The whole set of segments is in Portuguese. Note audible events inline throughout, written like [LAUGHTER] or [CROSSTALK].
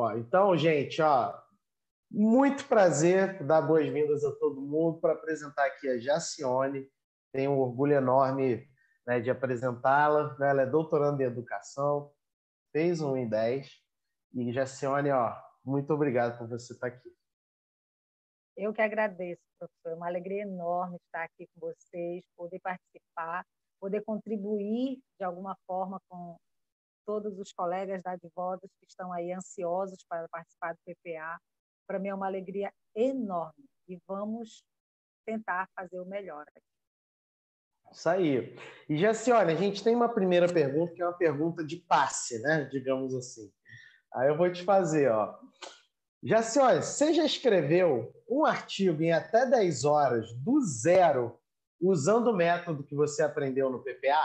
Ó, então, gente, ó, muito prazer dar boas-vindas a todo mundo para apresentar aqui a Jacione. Tenho um orgulho enorme né, de apresentá-la. Né? Ela é doutoranda em educação, fez um em 10. E Jacione, ó, muito obrigado por você estar aqui. Eu que agradeço, professor. É uma alegria enorme estar aqui com vocês, poder participar, poder contribuir de alguma forma com todos os colegas da Advodos que estão aí ansiosos para participar do PPA. Para mim é uma alegria enorme e vamos tentar fazer o melhor. Isso aí. E já assim, olha, a gente tem uma primeira pergunta que é uma pergunta de passe, né? Digamos assim. Aí eu vou te fazer, ó. Já assim, olha, você já escreveu um artigo em até 10 horas, do zero, usando o método que você aprendeu no PPA?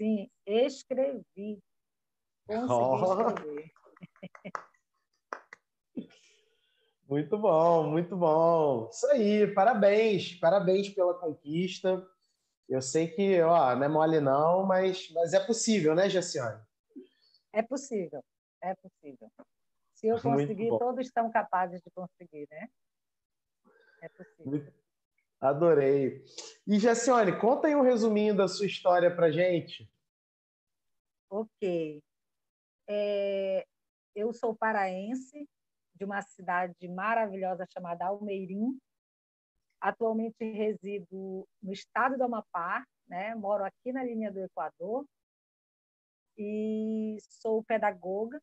Sim, escrevi. Consegui oh. escrever. Muito bom, muito bom. Isso aí, parabéns, parabéns pela conquista. Eu sei que ó, não é mole não, mas, mas é possível, né, Jaciane? É possível, é possível. Se eu conseguir, todos estão capazes de conseguir, né? É possível. Adorei. E, Jacione, conta aí um resuminho da sua história para gente. Ok. É, eu sou paraense, de uma cidade maravilhosa chamada Almeirim, Atualmente resido no estado do Amapá, né? moro aqui na linha do Equador e sou pedagoga,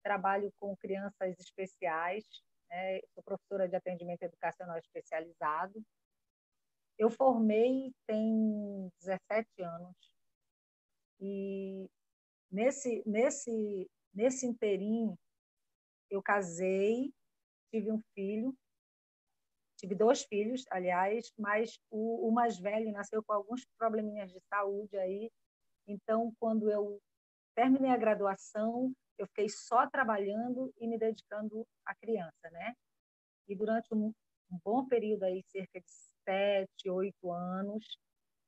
trabalho com crianças especiais, né? sou professora de atendimento educacional especializado. Eu formei tem 17 anos e nesse nesse nesse inteirinho eu casei, tive um filho Tive dois filhos, aliás, mas o, o mais velho nasceu com alguns probleminhas de saúde aí. Então, quando eu terminei a graduação, eu fiquei só trabalhando e me dedicando à criança, né? E durante um, um bom período aí, cerca de sete, oito anos,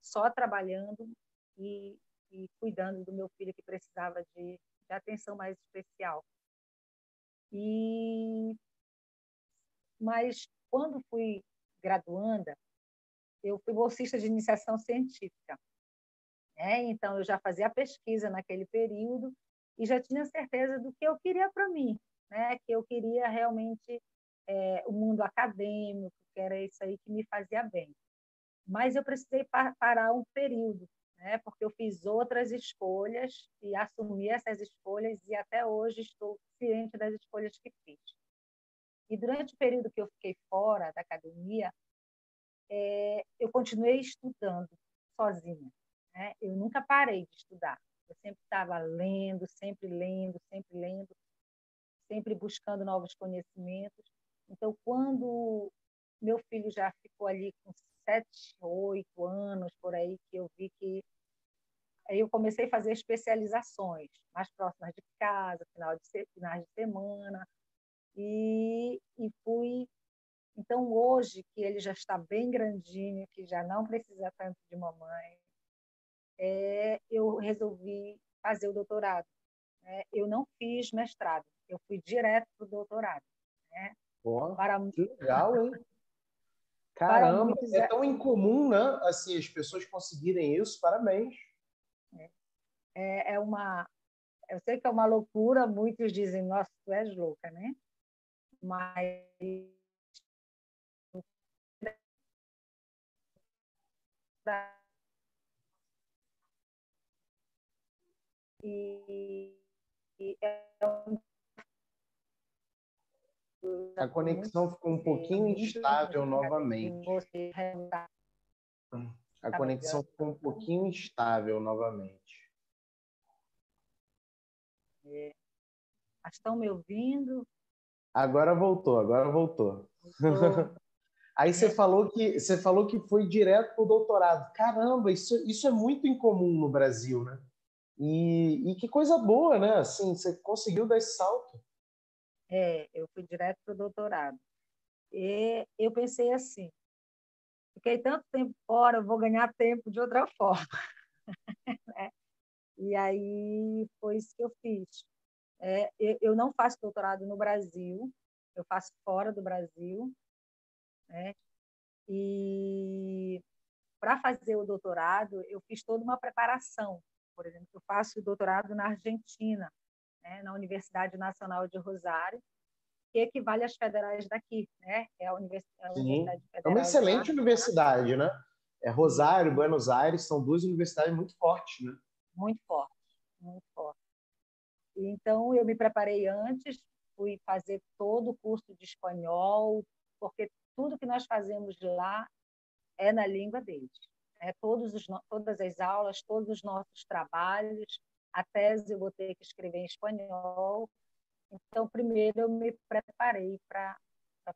só trabalhando e, e, cuidando do meu filho que precisava de, de atenção mais especial. E mas quando fui graduanda, eu fui bolsista de iniciação científica. Né? Então, eu já fazia pesquisa naquele período e já tinha certeza do que eu queria para mim, né? que eu queria realmente é, o mundo acadêmico, que era isso aí que me fazia bem. Mas eu precisei parar um período, né? porque eu fiz outras escolhas e assumi essas escolhas e até hoje estou ciente das escolhas que fiz. E durante o período que eu fiquei fora da academia, é, eu continuei estudando sozinha. Né? Eu nunca parei de estudar. Eu sempre estava lendo, sempre lendo, sempre lendo, sempre buscando novos conhecimentos. Então, quando meu filho já ficou ali com sete, oito anos, por aí, que eu vi que aí eu comecei a fazer especializações mais próximas de casa, final de finais de semana, e, e fui. Então, hoje, que ele já está bem grandinho, que já não precisa tanto de mamãe, é, eu resolvi fazer o doutorado. Né? Eu não fiz mestrado, eu fui direto para o doutorado. Né? Oh, para... Que legal, hein? [LAUGHS] Caramba, muitos... é tão incomum, né? Assim, as pessoas conseguirem isso, parabéns. É, é, é uma... Eu sei que é uma loucura, muitos dizem, nossa, tu és louca, né? mas e, e é um... a conexão ficou um pouquinho instável novamente. A conexão ficou um pouquinho instável novamente. É. Estão me ouvindo? Agora voltou, agora voltou. [LAUGHS] Aí você falou que você falou que foi direto para o doutorado. Caramba, isso, isso é muito incomum no Brasil, né? E, e que coisa boa, né? Assim, você conseguiu dar esse salto. É, eu fui direto para o doutorado. E eu pensei assim: fiquei tanto tempo fora, vou ganhar tempo de outra [LAUGHS] forma. Né? e aí foi isso que eu fiz. É, eu não faço doutorado no Brasil, eu faço fora do Brasil, né? E para fazer o doutorado, eu fiz toda uma preparação. Por exemplo, eu faço doutorado na Argentina, né? na Universidade Nacional de Rosário, que equivale às federais daqui, né? É a, univers... é a Universidade Federal. É uma excelente universidade, né? É Rosário, Buenos Aires, são duas universidades muito fortes, né? Muito fortes, muito fortes. Então, eu me preparei antes, fui fazer todo o curso de espanhol, porque tudo que nós fazemos lá é na língua deles. É, todos os, todas as aulas, todos os nossos trabalhos, a tese eu vou ter que escrever em espanhol. Então, primeiro eu me preparei para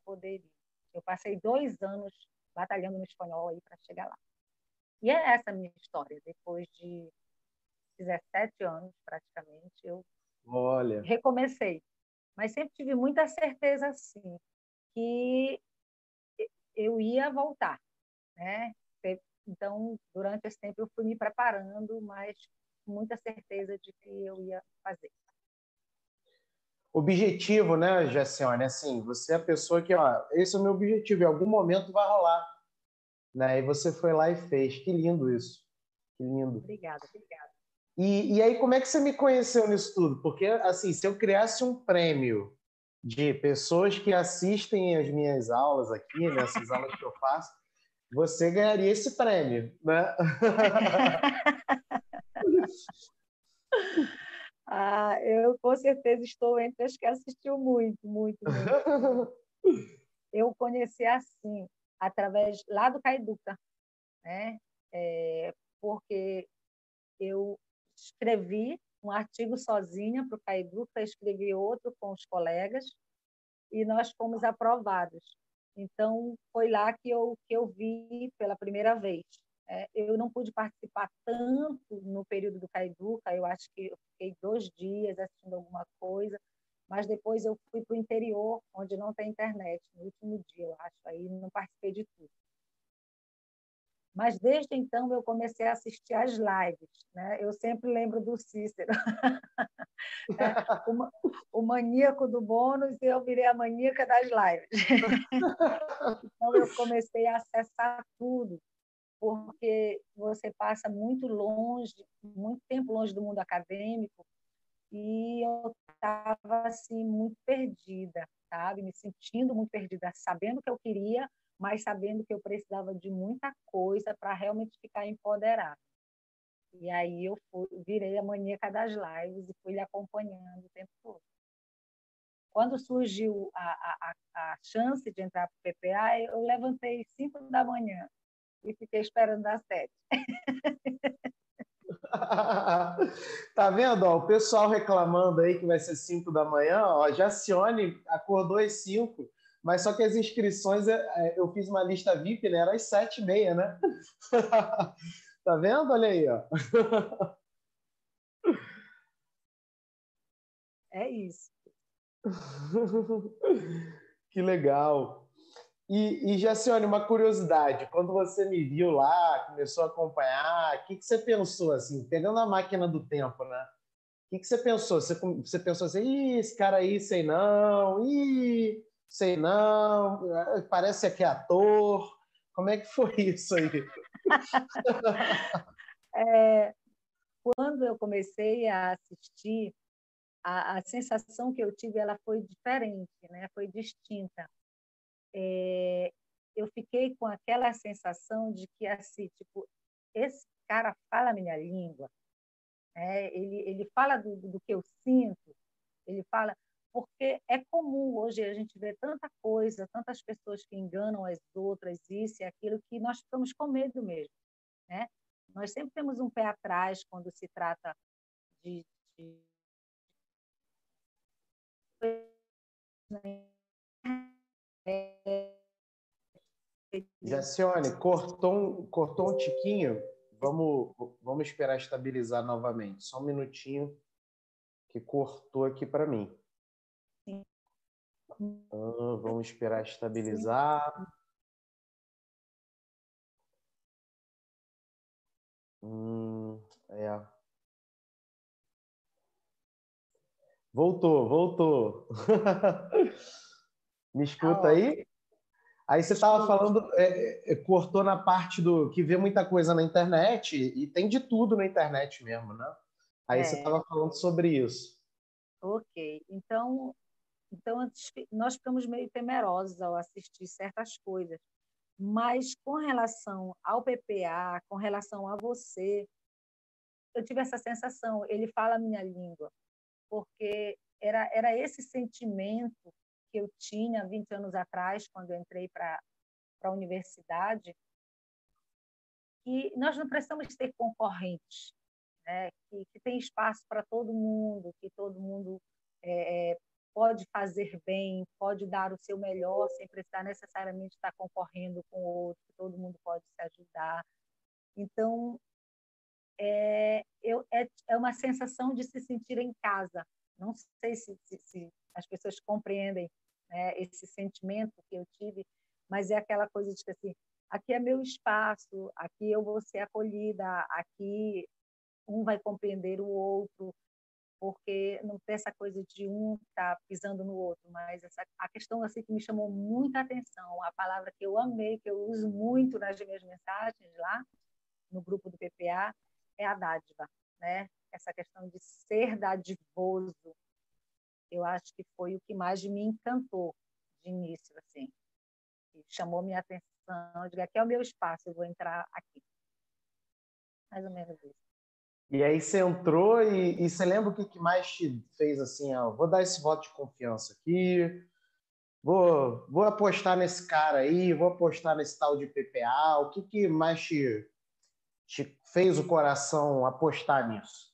poder ir. Eu passei dois anos batalhando no espanhol aí para chegar lá. E é essa a minha história. Depois de 17 anos, praticamente, eu Olha. recomecei. Mas sempre tive muita certeza, assim, que eu ia voltar, né? Então, durante esse tempo, eu fui me preparando, mas com muita certeza de que eu ia fazer. Objetivo, né, Jacione? Assim, você é a pessoa que, ó, esse é o meu objetivo, em algum momento vai rolar. Né? E você foi lá e fez. Que lindo isso. Que lindo. Obrigada, obrigada. E, e aí, como é que você me conheceu nisso tudo? Porque, assim, se eu criasse um prêmio de pessoas que assistem as minhas aulas aqui, nessas aulas que eu faço, você ganharia esse prêmio, né? [LAUGHS] ah, eu com certeza estou entre as que assistiu muito, muito, muito. [LAUGHS] Eu conheci assim, através lá do Caiduca, né? É, porque eu escrevi um artigo sozinha para o Caiduca, escrevi outro com os colegas e nós fomos aprovados. Então, foi lá que eu, que eu vi pela primeira vez. É, eu não pude participar tanto no período do Caiduca, eu acho que eu fiquei dois dias assistindo alguma coisa, mas depois eu fui para o interior, onde não tem internet, no último dia, eu acho, aí não participei de tudo. Mas desde então eu comecei a assistir às lives. Né? Eu sempre lembro do Cícero, né? [LAUGHS] o, o, maníaco do bônus, e eu virei a maníaca das lives. [LAUGHS] então eu comecei a acessar tudo, porque você passa muito longe, muito tempo longe do mundo acadêmico, e eu estava assim muito perdida, sabe, me sentindo muito perdida, sabendo o que eu queria, mas sabendo que eu precisava de muita coisa para realmente ficar empoderada. E aí eu fui, virei a maníaca das lives e fui lhe acompanhando o tempo todo. Quando surgiu a, a, a chance de entrar para o PPA, eu levantei 5 da manhã e fiquei esperando das 7. [LAUGHS] tá vendo? Ó, o pessoal reclamando aí que vai ser 5 da manhã, ó, Jacione acordou às 5 mas só que as inscrições, é, é, eu fiz uma lista VIP, né? Era às sete e meia, né? [LAUGHS] tá vendo? Olha aí, ó. É isso. [LAUGHS] que legal. E, e Jacione, uma curiosidade, quando você me viu lá, começou a acompanhar, o que, que você pensou, assim, pegando a máquina do tempo, né? O que, que você pensou? Você, você pensou assim, Ih, esse cara aí, sei não, ih, sei não, é, parece que é ator. Como é que foi [LAUGHS] isso aí? [LAUGHS] é, quando eu comecei a assistir, a, a, sensação que eu tive ela foi diferente, né? Foi distinta. É, eu fiquei com aquela sensação de que assim, tipo, esse cara fala a minha língua, é, ele ele fala do, do que eu sinto, ele fala porque é comum hoje a gente ver tanta coisa, tantas pessoas que enganam as outras, isso e aquilo, que nós ficamos com medo mesmo. Né? Nós sempre temos um pé atrás quando se trata de. de... Jacione, cortou um, cortou um tiquinho. Vamos, vamos esperar estabilizar novamente. Só um minutinho que cortou aqui para mim. Ah, vamos esperar estabilizar. Hum, é. Voltou, voltou. [LAUGHS] Me escuta tá aí? Aí você estava falando, é, é, cortou na parte do que vê muita coisa na internet, e tem de tudo na internet mesmo, né? Aí é. você estava falando sobre isso. Ok. Então, então nós ficamos meio temerosos ao assistir certas coisas. Mas com relação ao PPA, com relação a você, eu tive essa sensação, ele fala a minha língua, porque era, era esse sentimento que eu tinha 20 anos atrás, quando eu entrei para a universidade, que nós não precisamos ter concorrentes, né? que, que tem espaço para todo mundo, que todo mundo é, é, pode fazer bem, pode dar o seu melhor sem precisar necessariamente estar concorrendo com o outro, todo mundo pode se ajudar. Então, é, eu, é, é uma sensação de se sentir em casa. Não sei se, se, se as pessoas compreendem né, esse sentimento que eu tive, mas é aquela coisa de que assim, aqui é meu espaço, aqui eu vou ser acolhida, aqui um vai compreender o outro, porque não tem essa coisa de um estar tá pisando no outro, mas essa, a questão assim que me chamou muita atenção, a palavra que eu amei, que eu uso muito nas minhas mensagens lá no grupo do PPA, é a dádiva, né? Essa questão de ser dadivoso, eu acho que foi o que mais me encantou de início, assim. E chamou minha atenção, eu digo, aqui é o meu espaço, eu vou entrar aqui. Mais ou menos isso. E aí você entrou e, e você lembra o que, que mais te fez assim, ó, vou dar esse voto de confiança aqui, vou, vou apostar nesse cara aí, vou apostar nesse tal de PPA, o que, que mais te, te fez o coração apostar nisso?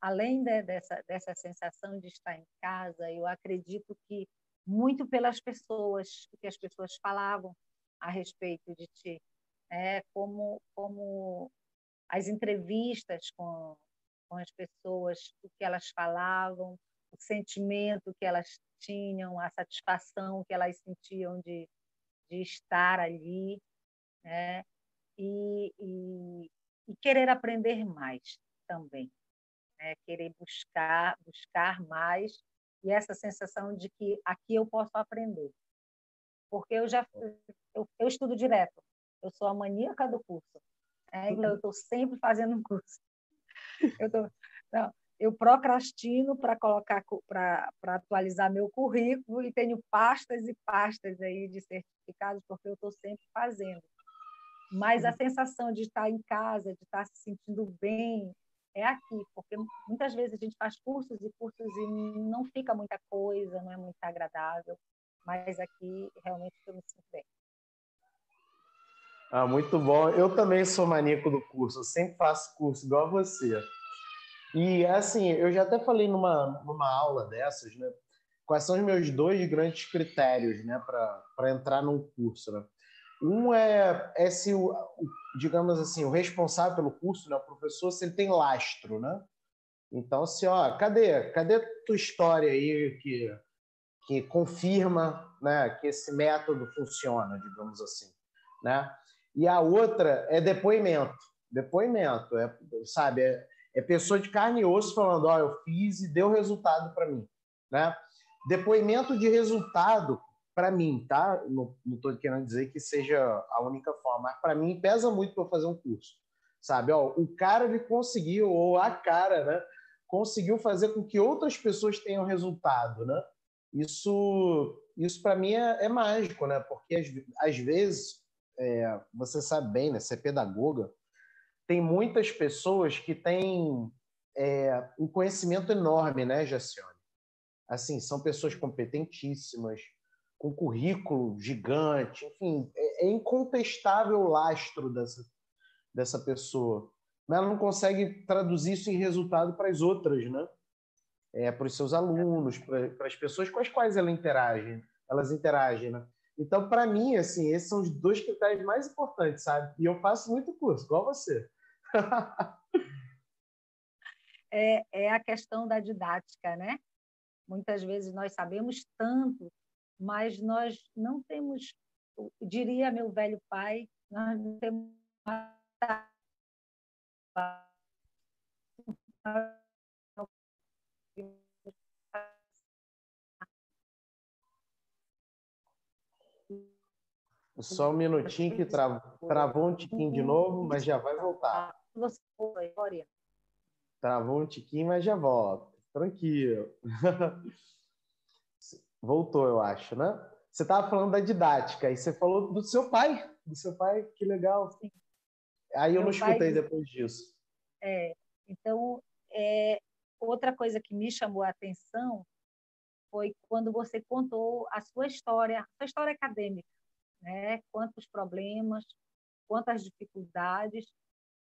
Além de, dessa, dessa sensação de estar em casa, eu acredito que muito pelas pessoas, o que as pessoas falavam a respeito de ti, é como como as entrevistas com, com as pessoas, o que elas falavam, o sentimento que elas tinham, a satisfação que elas sentiam de, de estar ali, né? E, e, e querer aprender mais também, né? querer buscar, buscar mais e essa sensação de que aqui eu posso aprender, porque eu já eu, eu estudo direto, eu sou a maníaca do curso, é, eu estou sempre fazendo um curso. Eu, tô, não, eu procrastino para colocar para atualizar meu currículo e tenho pastas e pastas aí de certificados porque eu estou sempre fazendo. Mas a sensação de estar em casa, de estar se sentindo bem, é aqui, porque muitas vezes a gente faz cursos e cursos e não fica muita coisa, não é muito agradável, mas aqui realmente eu me sinto bem. Ah, muito bom. Eu também sou maníaco do curso, eu sempre faço curso igual a você. E assim, eu já até falei numa, numa aula dessas, né? Quais são os meus dois grandes critérios, né, para entrar num curso, né? Um é, é se o, digamos assim, o responsável pelo curso, né, o professor, se ele tem lastro, né? Então, se, ó, cadê, cadê tua história aí que, que confirma, né, que esse método funciona, digamos assim, né? E a outra é depoimento. Depoimento, é, sabe? É, é pessoa de carne e osso falando: Ó, oh, eu fiz e deu resultado para mim. Né? Depoimento de resultado, para mim, tá? Não estou querendo dizer que seja a única forma, mas para mim pesa muito para fazer um curso. Sabe? Ó, o cara ele conseguiu, ou a cara, né? Conseguiu fazer com que outras pessoas tenham resultado, né? Isso, isso para mim é, é, mágico, né? Porque às, às vezes é, você sabe bem, né? Você é pedagoga. Tem muitas pessoas que têm é, um conhecimento enorme, né, Jacione? Assim, são pessoas competentíssimas, com currículo gigante, enfim, é, é incontestável o lastro dessa, dessa pessoa. Mas ela não consegue traduzir isso em resultado para as outras, né? É, para os seus alunos, para, as pessoas com as quais ela interage, elas interagem, né? Então, para mim, assim, esses são os dois critérios mais importantes, sabe? E eu faço muito curso, igual você. [LAUGHS] é, é a questão da didática, né? Muitas vezes nós sabemos tanto, mas nós não temos, diria meu velho pai, nós não temos Só um minutinho que tra... travou um tiquinho de novo, mas já vai voltar. Travou um tiquinho, mas já volta. Tranquilo. [LAUGHS] Voltou, eu acho, né? Você estava falando da didática e você falou do seu pai. Do seu pai, que legal. Sim. Aí eu Meu não escutei pai... depois disso. É, então, é, outra coisa que me chamou a atenção foi quando você contou a sua história, a sua história acadêmica, né? Quantos problemas, quantas dificuldades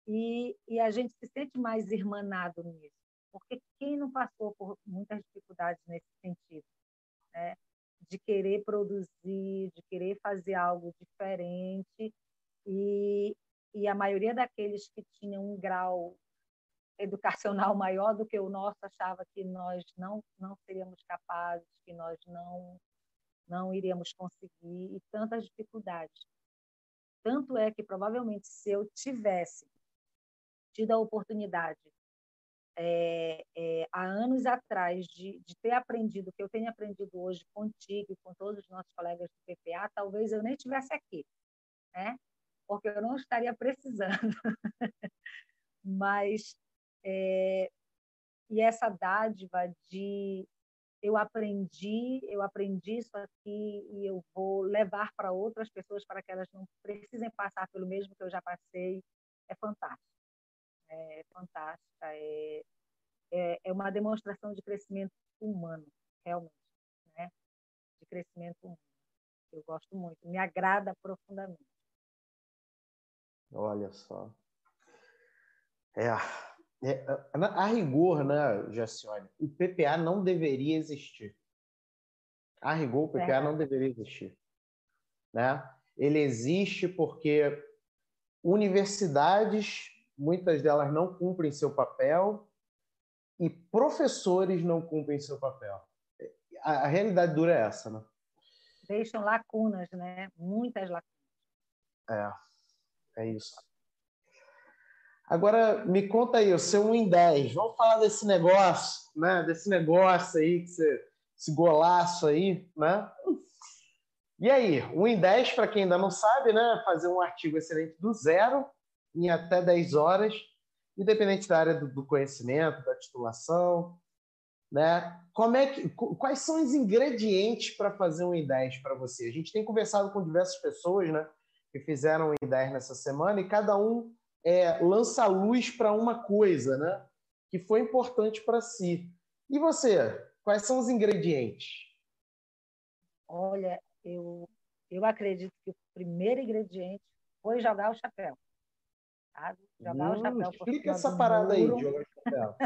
e, e a gente se sente mais irmanado nisso, porque quem não passou por muitas dificuldades nesse sentido, né? De querer produzir, de querer fazer algo diferente e, e a maioria daqueles que tinham um grau educacional maior do que o nosso achava que nós não não seríamos capazes, que nós não não iríamos conseguir e tantas dificuldades. Tanto é que provavelmente se eu tivesse tido a oportunidade é, é, há anos atrás de, de, ter aprendido o que eu tenho aprendido hoje contigo e com todos os nossos colegas do PPA, talvez eu nem estivesse aqui, né? Porque eu não estaria precisando. [LAUGHS] Mas é, e essa dádiva de eu aprendi, eu aprendi isso aqui e eu vou levar para outras pessoas para que elas não precisem passar pelo mesmo que eu já passei, é fantástico. É fantástica, é, é, é uma demonstração de crescimento humano, realmente, né? De crescimento humano. Eu gosto muito, me agrada profundamente. Olha só. É, a rigor, né, Jacione, o PPA não deveria existir. A rigor, o PPA é. não deveria existir. Né? Ele existe porque universidades, muitas delas não cumprem seu papel e professores não cumprem seu papel. A, a realidade dura é essa, né? Deixam lacunas, né? Muitas lacunas. É, é isso. Agora, me conta aí, o seu 1 em 10. Vamos falar desse negócio, né? Desse negócio aí, que você, esse golaço aí, né? E aí, 1 em 10, para quem ainda não sabe, né? Fazer um artigo excelente do zero em até 10 horas, independente da área do, do conhecimento, da titulação, né? Como é que, quais são os ingredientes para fazer um em 10 para você? A gente tem conversado com diversas pessoas, né? Que fizeram um em 10 nessa semana e cada um é, lança luz para uma coisa, né? Que foi importante para si. E você, quais são os ingredientes? Olha, eu, eu acredito que o primeiro ingrediente foi jogar o chapéu. Sabe? Jogar hum, o chapéu. Explica essa parada aí, jogar o chapéu.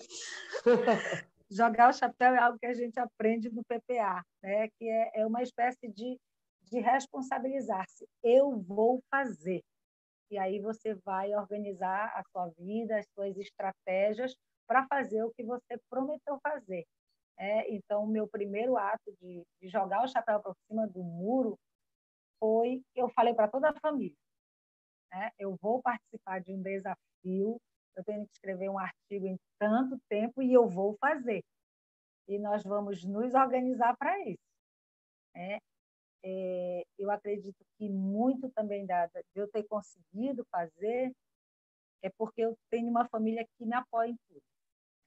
[LAUGHS] jogar o chapéu é algo que a gente aprende no PPA, né? que é, é uma espécie de, de responsabilizar-se. Eu vou fazer e aí você vai organizar a sua vida, as suas estratégias para fazer o que você prometeu fazer. É, então, o meu primeiro ato de, de jogar o chapéu para cima do muro foi eu falei para toda a família. Né? Eu vou participar de um desafio, eu tenho que escrever um artigo em tanto tempo e eu vou fazer. E nós vamos nos organizar para isso. Né? É, eu acredito que muito também da, de eu ter conseguido fazer é porque eu tenho uma família que me apoia em tudo,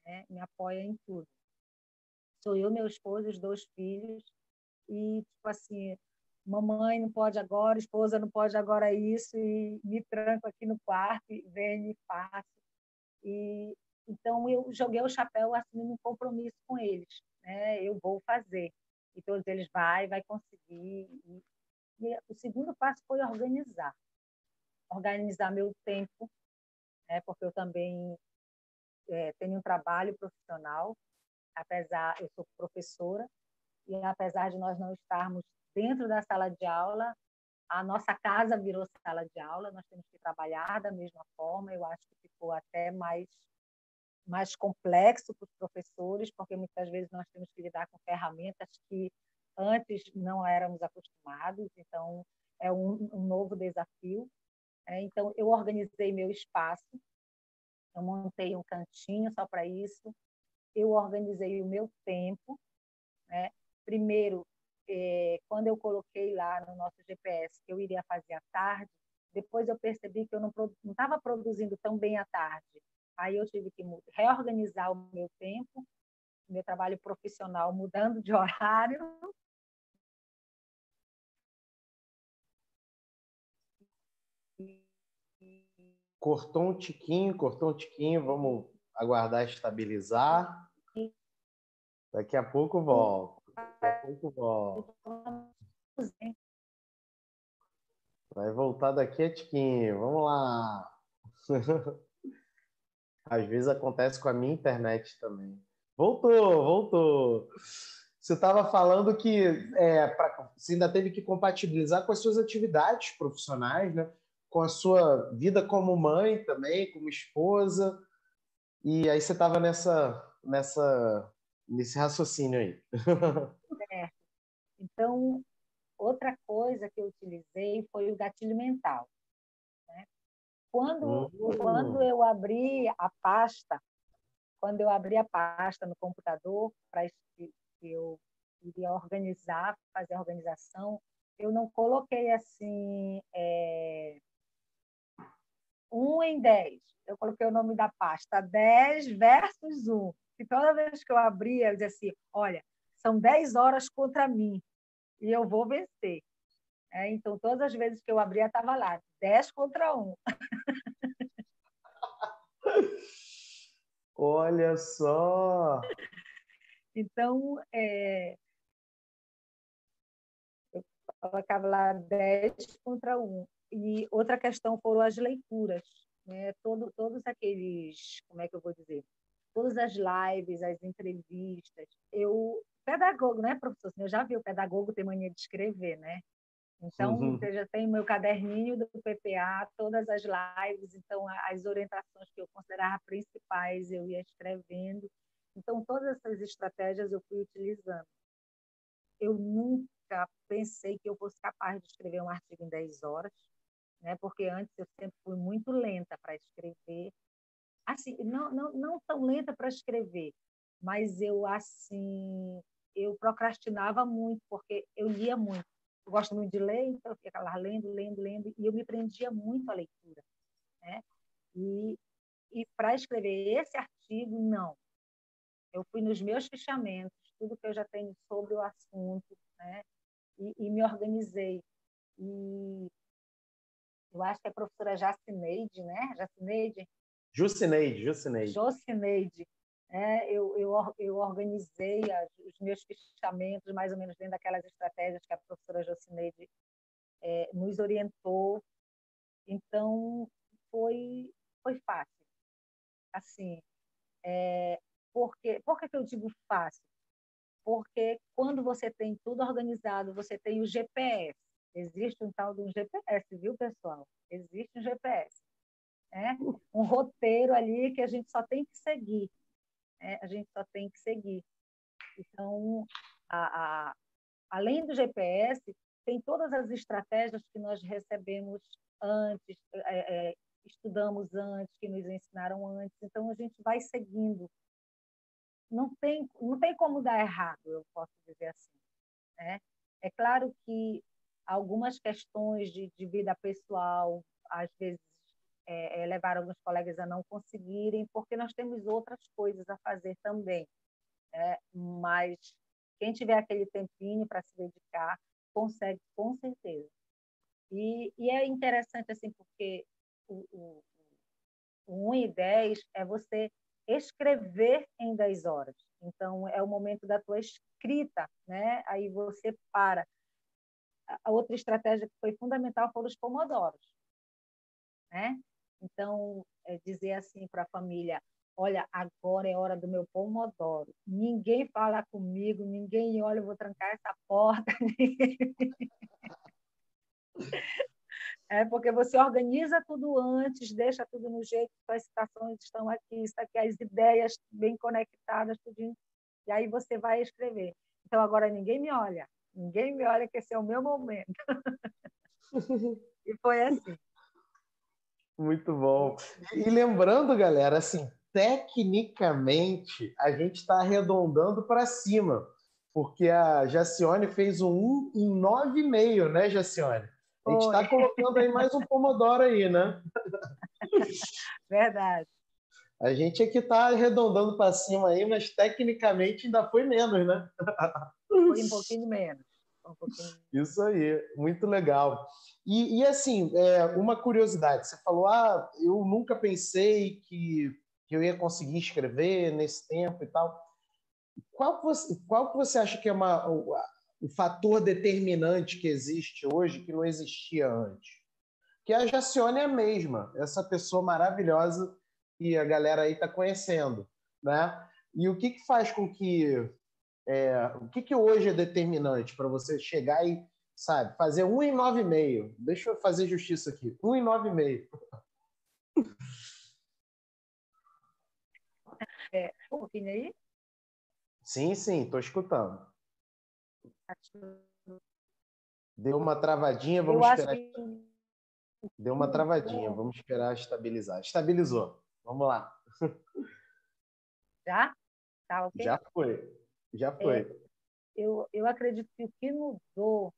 né? me apoia em tudo. Sou eu, meu esposo, os dois filhos, e, tipo assim, mamãe não pode agora, esposa não pode agora isso, e me tranco aqui no quarto, e venho e faço. E, então, eu joguei o chapéu assumindo um compromisso com eles, né? eu vou fazer e todos eles vai, vai conseguir. E, e o segundo passo foi organizar, organizar meu tempo, né, porque eu também é, tenho um trabalho profissional, apesar eu sou professora e apesar de nós não estarmos dentro da sala de aula, a nossa casa virou sala de aula, nós temos que trabalhar da mesma forma. Eu acho que ficou até mais mais complexo para os professores, porque muitas vezes nós temos que lidar com ferramentas que antes não éramos acostumados, então é um, um novo desafio. É, então, eu organizei meu espaço, eu montei um cantinho só para isso, eu organizei o meu tempo. Né? Primeiro, é, quando eu coloquei lá no nosso GPS que eu iria fazer à tarde, depois eu percebi que eu não estava produzindo tão bem à tarde. Aí eu tive que reorganizar o meu tempo, meu trabalho profissional mudando de horário. Cortou um tiquinho, cortou um tiquinho, vamos aguardar estabilizar. Daqui a pouco volto. Daqui a pouco volto. Vai voltar daqui a tiquinho. Vamos lá. [LAUGHS] Às vezes acontece com a minha internet também. Voltou, voltou. Você estava falando que é, pra, você ainda teve que compatibilizar com as suas atividades profissionais, né? com a sua vida como mãe também, como esposa. E aí você estava nessa, nessa, nesse raciocínio aí. [LAUGHS] É. Então, outra coisa que eu utilizei foi o gatilho mental. Quando, uhum. quando eu abri a pasta, quando eu abri a pasta no computador para que eu iria organizar, fazer a organização, eu não coloquei assim é, um em dez. Eu coloquei o nome da pasta 10 versus 1. E toda vez que eu abria, eu dizia assim: olha, são 10 horas contra mim e eu vou vencer. É, então, todas as vezes que eu abria, estava lá, 10 contra 1. [LAUGHS] Olha só! Então, é, eu colocava lá 10 contra 1. E outra questão foram as leituras. Né? Todo, todos aqueles, como é que eu vou dizer? Todas as lives, as entrevistas. Eu, pedagogo, né, professor? Eu já vi o pedagogo ter mania de escrever, né? Então, uhum. eu já tenho meu caderninho do PPA, todas as lives, então as orientações que eu considerava principais eu ia escrevendo. Então, todas essas estratégias eu fui utilizando. Eu nunca pensei que eu fosse capaz de escrever um artigo em 10 horas né? Porque antes eu sempre fui muito lenta para escrever, assim, não, não, não tão lenta para escrever, mas eu assim, eu procrastinava muito porque eu lia muito. Eu gosto muito de ler, então eu ficava lá lendo, lendo, lendo, e eu me prendia muito à leitura, né? E e para escrever esse artigo, não. Eu fui nos meus fichamentos, tudo que eu já tenho sobre o assunto, né? E, e me organizei. E eu acho que é a professora Jacineide, né? Jacineide? Jucineide, Jucineide. Jucineide. É, eu, eu, eu organizei as, os meus fichamentos mais ou menos dentro daquelas estratégias que a professora Jucineide é, nos orientou. Então, foi, foi fácil. Assim, é, porque, por que eu digo fácil? Porque quando você tem tudo organizado, você tem o GPS, Existe um tal de um GPS, viu, pessoal? Existe um GPS. Né? Um roteiro ali que a gente só tem que seguir. Né? A gente só tem que seguir. Então, a, a, além do GPS, tem todas as estratégias que nós recebemos antes, é, é, estudamos antes, que nos ensinaram antes. Então, a gente vai seguindo. Não tem, não tem como dar errado, eu posso dizer assim. Né? É claro que algumas questões de, de vida pessoal, às vezes, é, é, levaram alguns colegas a não conseguirem, porque nós temos outras coisas a fazer também. Né? Mas quem tiver aquele tempinho para se dedicar, consegue com certeza. E, e, é interessante, assim, porque o, o, o 1 e 10 é você escrever em 10 horas. Então, é o momento da tua escrita, né? Aí você para a outra estratégia que foi fundamental foram os pomodoros. Né? Então, é dizer assim para a família, olha, agora é hora do meu pomodoro. Ninguém fala comigo, ninguém olha, eu vou trancar essa porta. [LAUGHS] é porque você organiza tudo antes, deixa tudo no jeito, as citações estão aqui, está aqui as ideias bem conectadas, tudinho, e aí você vai escrever. Então, agora ninguém me olha, Ninguém me olha que esse é o meu momento. [LAUGHS] e foi assim. Muito bom. E lembrando, galera, assim, tecnicamente a gente está arredondando para cima. porque a Jacione fez um 1 em 9,5, né, Jacione? A gente está colocando aí mais um Pomodoro aí, né? Verdade. A gente aqui está arredondando para cima aí, mas tecnicamente ainda foi menos, né? Foi um pouquinho menos. Um pouquinho... Isso aí, muito legal. E, e assim, é, uma curiosidade, você falou, ah, eu nunca pensei que, que eu ia conseguir escrever nesse tempo e tal. Qual, você, qual você acha que é uma, o, o fator determinante que existe hoje que não existia antes? Que a Jacione é a mesma, essa pessoa maravilhosa que a galera aí está conhecendo, né? E o que, que faz com que é, o que, que hoje é determinante para você chegar e sabe fazer um em nove e meio? Deixa eu fazer justiça aqui, um em nove e meio. [LAUGHS] É, um pouquinho aí. Sim, sim, estou escutando. Deu uma travadinha, vamos eu esperar. Que... Deu uma travadinha, vamos esperar estabilizar. Estabilizou. Vamos lá. Já? Tá ok? Já foi. Já é, foi. É, eu, eu acredito que o que mudou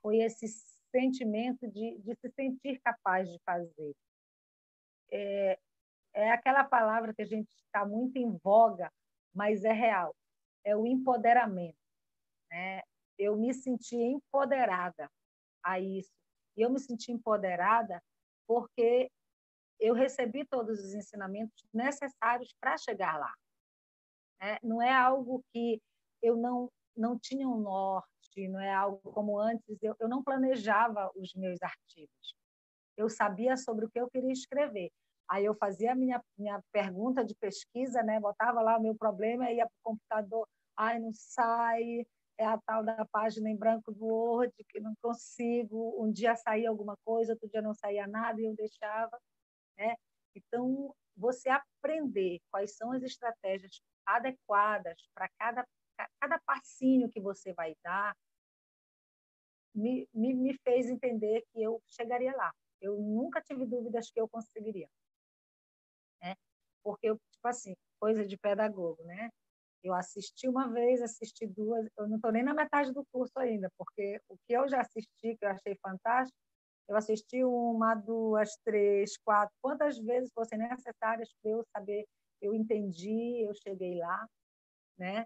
foi esse sentimento de, de se sentir capaz de fazer. É, é aquela palavra que a gente está muito em voga, mas é real. É o empoderamento. Né? Eu me senti empoderada a isso. E eu me senti empoderada porque eu recebi todos os ensinamentos necessários para chegar lá. É, não é algo que eu não não tinha um norte, não é algo como antes eu, eu não planejava os meus artigos. Eu sabia sobre o que eu queria escrever. Aí eu fazia a minha minha pergunta de pesquisa, né? Botava lá o meu problema, ia para o computador, ai não sai, é a tal da página em branco do Word que não consigo. Um dia saía alguma coisa, outro dia não saía nada e eu deixava. Né? Então, você aprender quais são as estratégias adequadas para cada, cada passinho que você vai dar, me, me, me fez entender que eu chegaria lá. Eu nunca tive dúvidas que eu conseguiria. Né? Porque, eu, tipo assim, coisa de pedagogo, né? Eu assisti uma vez, assisti duas, eu não estou nem na metade do curso ainda, porque o que eu já assisti, que eu achei fantástico, eu assisti uma, duas, três, quatro, quantas vezes fossem necessárias para eu saber, eu entendi, eu cheguei lá, né?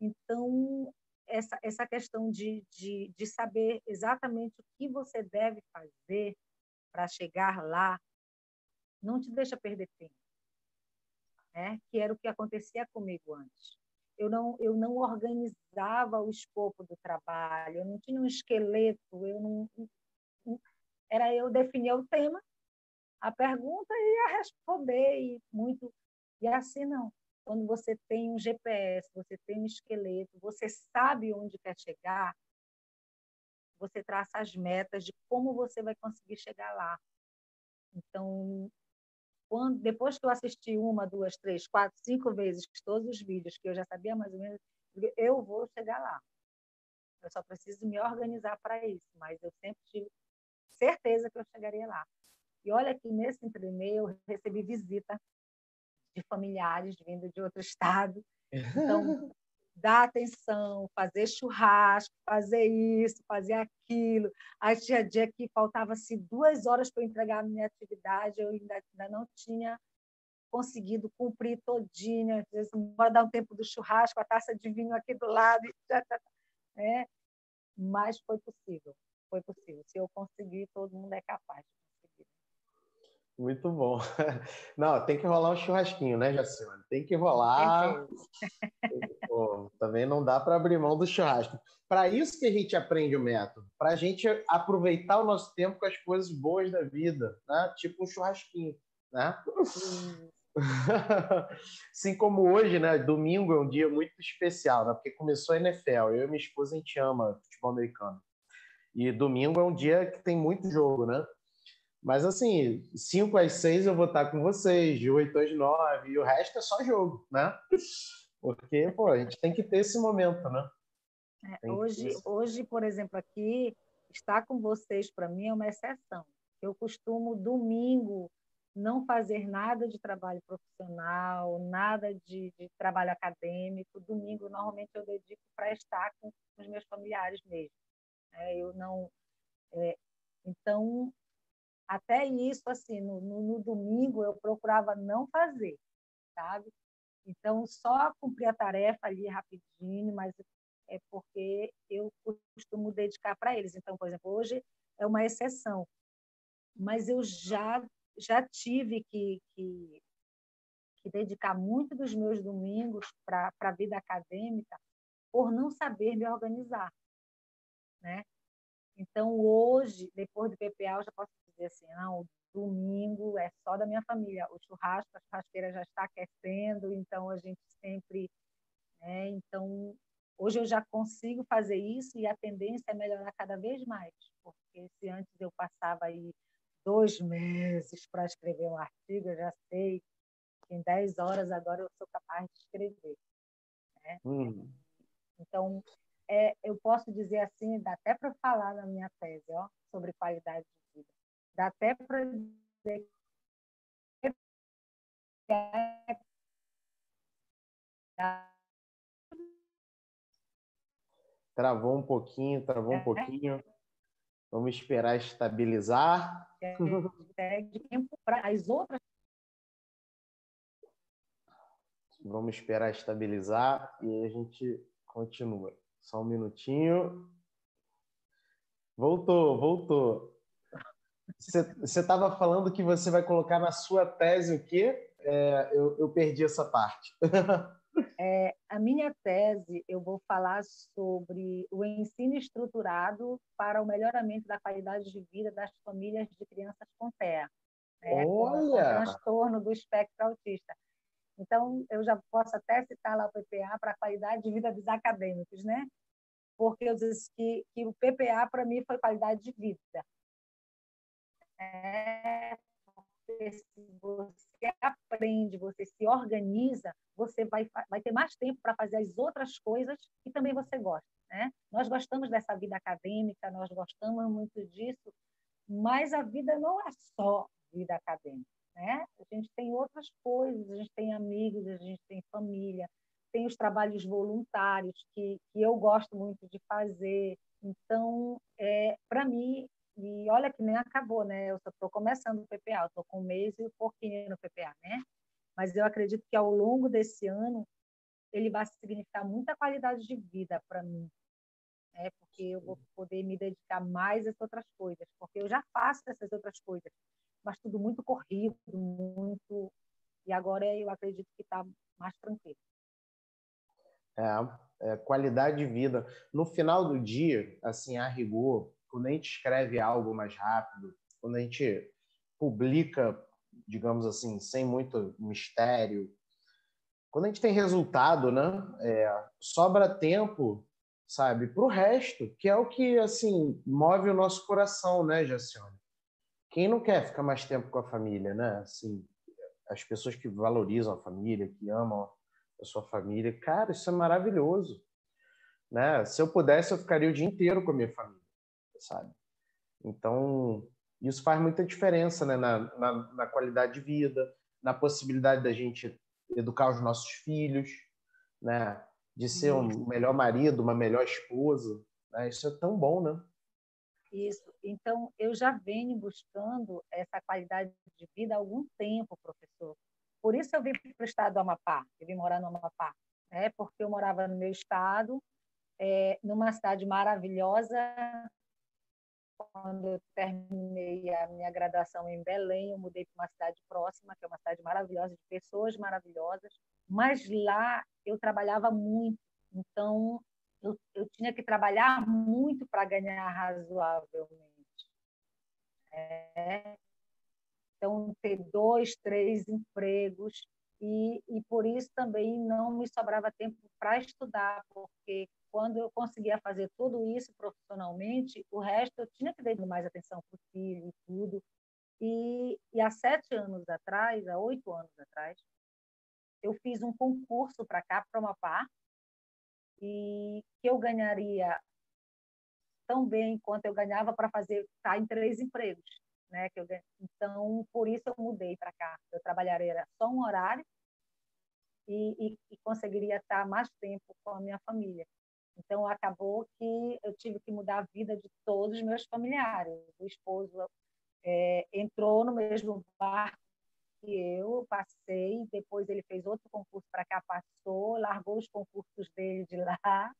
Então, essa, essa questão de, de, de saber exatamente o que você deve fazer para chegar lá, não te deixa perder tempo, né? Que era o que acontecia comigo antes. Eu não, eu não organizava o escopo do trabalho, eu não tinha um esqueleto, eu não, era eu definir o tema, a pergunta e ia responder e muito e assim não. Quando você tem um GPS, você tem um esqueleto, você sabe onde quer chegar, você traça as metas de como você vai conseguir chegar lá. Então, quando, depois que eu assisti uma, duas, três, quatro, cinco vezes todos os vídeos que eu já sabia mais ou menos, eu vou chegar lá. Eu só preciso me organizar para isso, mas eu sempre tive certeza que eu chegaria lá. E olha que nesse e-mail eu recebi visita de familiares vindo de outro estado. Então, [LAUGHS] dar atenção, fazer churrasco, fazer isso, fazer aquilo. Aí tinha dia que faltava-se duas horas para entregar a minha atividade, eu ainda, ainda não tinha conseguido cumprir todinha. Às vezes, bora dar um tempo do churrasco, a taça de vinho aqui do lado, [LAUGHS] né? mas foi possível foi possível. Se eu conseguir, todo mundo é capaz. Muito bom. [LAUGHS] Não, tem que rolar um churrasquinho, né, Jacione? Tem que rolar. [LAUGHS] Pô, também não dá para abrir mão do churrasco. Para isso que a gente aprende o método, para a gente aproveitar o nosso tempo com as coisas boas da vida, né? Tipo um churrasquinho, né? [LAUGHS] assim como hoje, né? Domingo é um dia muito especial, né? Porque começou a NFL. Eu e minha esposa a gente ama futebol americano. E domingo é um dia que tem muito jogo, né? Mas assim, 5 às 6 eu vou estar com vocês, de 8 às 9, e o resto é só jogo, né? Porque, pô, a gente tem que ter esse momento, né? É, hoje, hoje, por exemplo, aqui, estar com vocês para mim é uma exceção. Eu costumo, domingo, não fazer nada de trabalho profissional, nada de, de trabalho acadêmico. Domingo, normalmente, eu dedico para estar com os meus familiares mesmo. É, eu não. É, então, até isso, assim, no, no, no, domingo, eu procurava não fazer, sabe? Então, só cumprir a tarefa ali rapidinho, mas é porque eu costumo dedicar para eles. Então, por exemplo, hoje é uma exceção, mas eu já já tive que, que, que dedicar muito dos meus domingos para a vida acadêmica por não saber me organizar, né? Então, hoje, depois do PPA, eu já posso dizer assim, não, o domingo é só da minha família. O churrasco, a churrasqueira já está aquecendo, então a gente sempre... Né? Então, hoje eu já consigo fazer isso e a tendência é melhorar cada vez mais, porque se antes eu passava aí dois meses para escrever um artigo, eu já sei que em dez horas agora eu sou capaz de escrever. Né? Hum. Então, é, eu posso dizer assim, dá até para falar na minha tese ó, sobre qualidade de. Dá até para dizer Travou um pouquinho, travou um é. pouquinho. Vamos esperar estabilizar. É, as outras. Vamos esperar estabilizar e a gente continua. Só um minutinho. Voltou, voltou. Você estava falando que você vai colocar na sua tese o quê? É, eu, eu perdi essa parte. [LAUGHS] É, a minha tese, eu vou falar sobre o ensino estruturado para o melhoramento da qualidade de vida das famílias de crianças com TEA, né, Olha! transtorno do espectro autista. Então, eu já posso até citar lá o PPA para a qualidade de vida dos acadêmicos, né? Porque eu disse que, que o PPA, para mim, foi qualidade de vida. É, se você aprende, você se organiza, você vai, vai ter mais tempo para fazer as outras coisas que também você gosta. Né? Nós gostamos dessa vida acadêmica, nós gostamos muito disso, mas a vida não é só vida acadêmica. Né? A gente tem outras coisas, a gente tem amigos, a gente tem família, tem os trabalhos voluntários que, que eu gosto muito de fazer. Então, é, para mim, e olha que nem acabou, né? Eu estou começando o PPA, estou com um mês e um pouquinho no PPA, né? Mas eu acredito que ao longo desse ano ele vai significar muita qualidade de vida para mim, né? Porque eu vou poder me dedicar mais a essas outras coisas, porque eu já faço essas outras coisas, mas tudo muito corrido, muito e agora eu acredito que está mais tranquilo. É, é, qualidade de vida. No final do dia, assim, a rigor, quando a gente escreve algo mais rápido, quando a gente publica, digamos assim, sem muito mistério, quando a gente tem resultado, né, é, sobra tempo, sabe, para o resto, que é o que assim move o nosso coração, né, Jacione? Quem não quer ficar mais tempo com a família, né? Assim, as pessoas que valorizam a família, que amam a sua família, cara, isso é maravilhoso, né? Se eu pudesse, eu ficaria o dia inteiro com a minha família sabe? Então, isso faz muita diferença né? na, na, na qualidade de vida, na possibilidade da gente educar os nossos filhos, né? de ser um melhor marido, uma melhor esposa. Né? Isso é tão bom, né? Isso. Então, eu já venho buscando essa qualidade de vida há algum tempo, professor. Por isso eu vim para o estado do Amapá, eu vim morar no Amapá, né? porque eu morava no meu estado, é, numa cidade maravilhosa, quando eu terminei a minha graduação em Belém, eu mudei para uma cidade próxima, que é uma cidade maravilhosa, de pessoas maravilhosas, mas lá eu trabalhava muito, então eu, eu tinha que trabalhar muito para ganhar razoavelmente. É. Então, ter dois, três empregos, e, e por isso também não me sobrava tempo para estudar, porque quando eu conseguia fazer tudo isso profissionalmente, o resto eu tinha que dar mais atenção para o filho e tudo. E, e há sete anos atrás, há oito anos atrás, eu fiz um concurso para cá, para uma par, e que eu ganharia tão bem quanto eu ganhava para fazer estar tá em três empregos. né? Que eu, então, por isso eu mudei para cá. Eu trabalharia só um horário e, e, e, conseguiria estar mais tempo com a minha família. Então, acabou que eu tive que mudar a vida de todos os meus familiares. O esposo é, entrou no mesmo barco que eu, passei, depois ele fez outro concurso para cá, passou, largou os concursos dele de lá,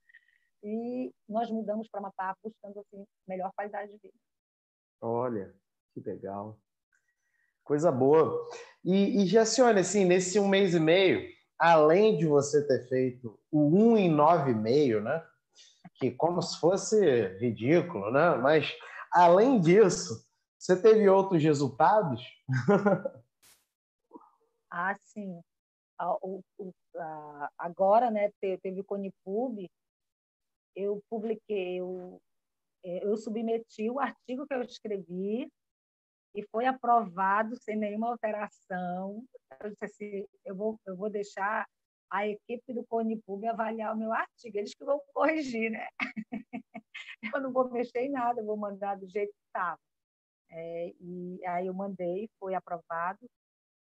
e nós mudamos para Mapá buscando assim, melhor qualidade de vida. Olha, que legal. Coisa boa. E, e Jacione, assim, nesse um mês e meio, além de você ter feito o um em nove e meio, né? Que como se fosse ridículo, né? Mas além disso, você teve outros resultados? [LAUGHS] ah, sim. Agora, né, teve o Conipub, eu publiquei, eu, eu submeti o artigo que eu escrevi e foi aprovado sem nenhuma alteração. Eu disse assim, eu vou, eu vou deixar a equipe do Conipub avaliar o meu artigo, eles que vão corrigir, né? [LAUGHS] eu não vou mexer em nada, eu vou mandar do jeito que estava. É, e aí eu mandei, foi aprovado.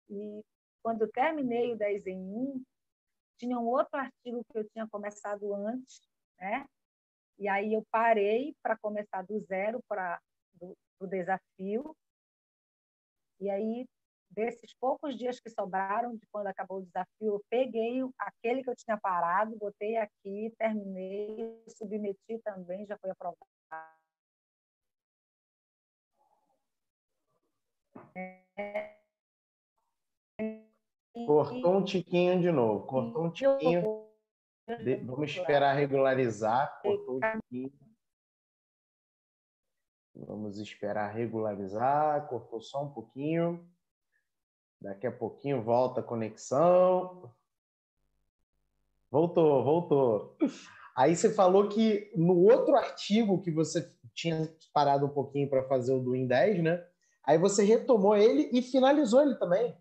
E quando terminei o 10 em 1, tinha um outro artigo que eu tinha começado antes, né? E aí eu parei para começar do zero para o desafio. E aí, desses poucos dias que sobraram, de quando acabou o desafio, eu peguei aquele que eu tinha parado, botei aqui, terminei, submeti também, já foi aprovado. Cortou um tiquinho de novo, cortou um tiquinho. Vamos esperar regularizar, cortou um tiquinho. Vamos esperar regularizar, cortou só um pouquinho. Daqui a pouquinho volta a conexão. Voltou, voltou. Aí você falou que no outro artigo que você tinha parado um pouquinho para fazer o do Win 10, né? Aí você retomou ele e finalizou ele também.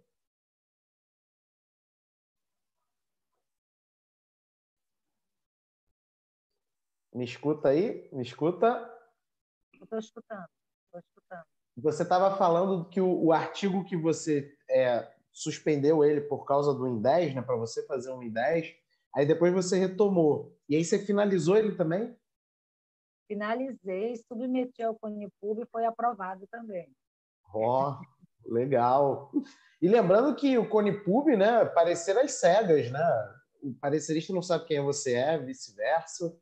Me escuta aí? Me escuta? Estou escutando, estou escutando. Você estava falando que o, o, artigo que você é, suspendeu ele por causa do IN10, né, para você fazer um IN10, aí depois você retomou. E aí você finalizou ele também? Finalizei, submeti ao Conipub e foi aprovado também. Ó, oh, legal. E lembrando que o Conipub, né, parecer as cegas, né? O parecerista não sabe quem você é, vice-versa.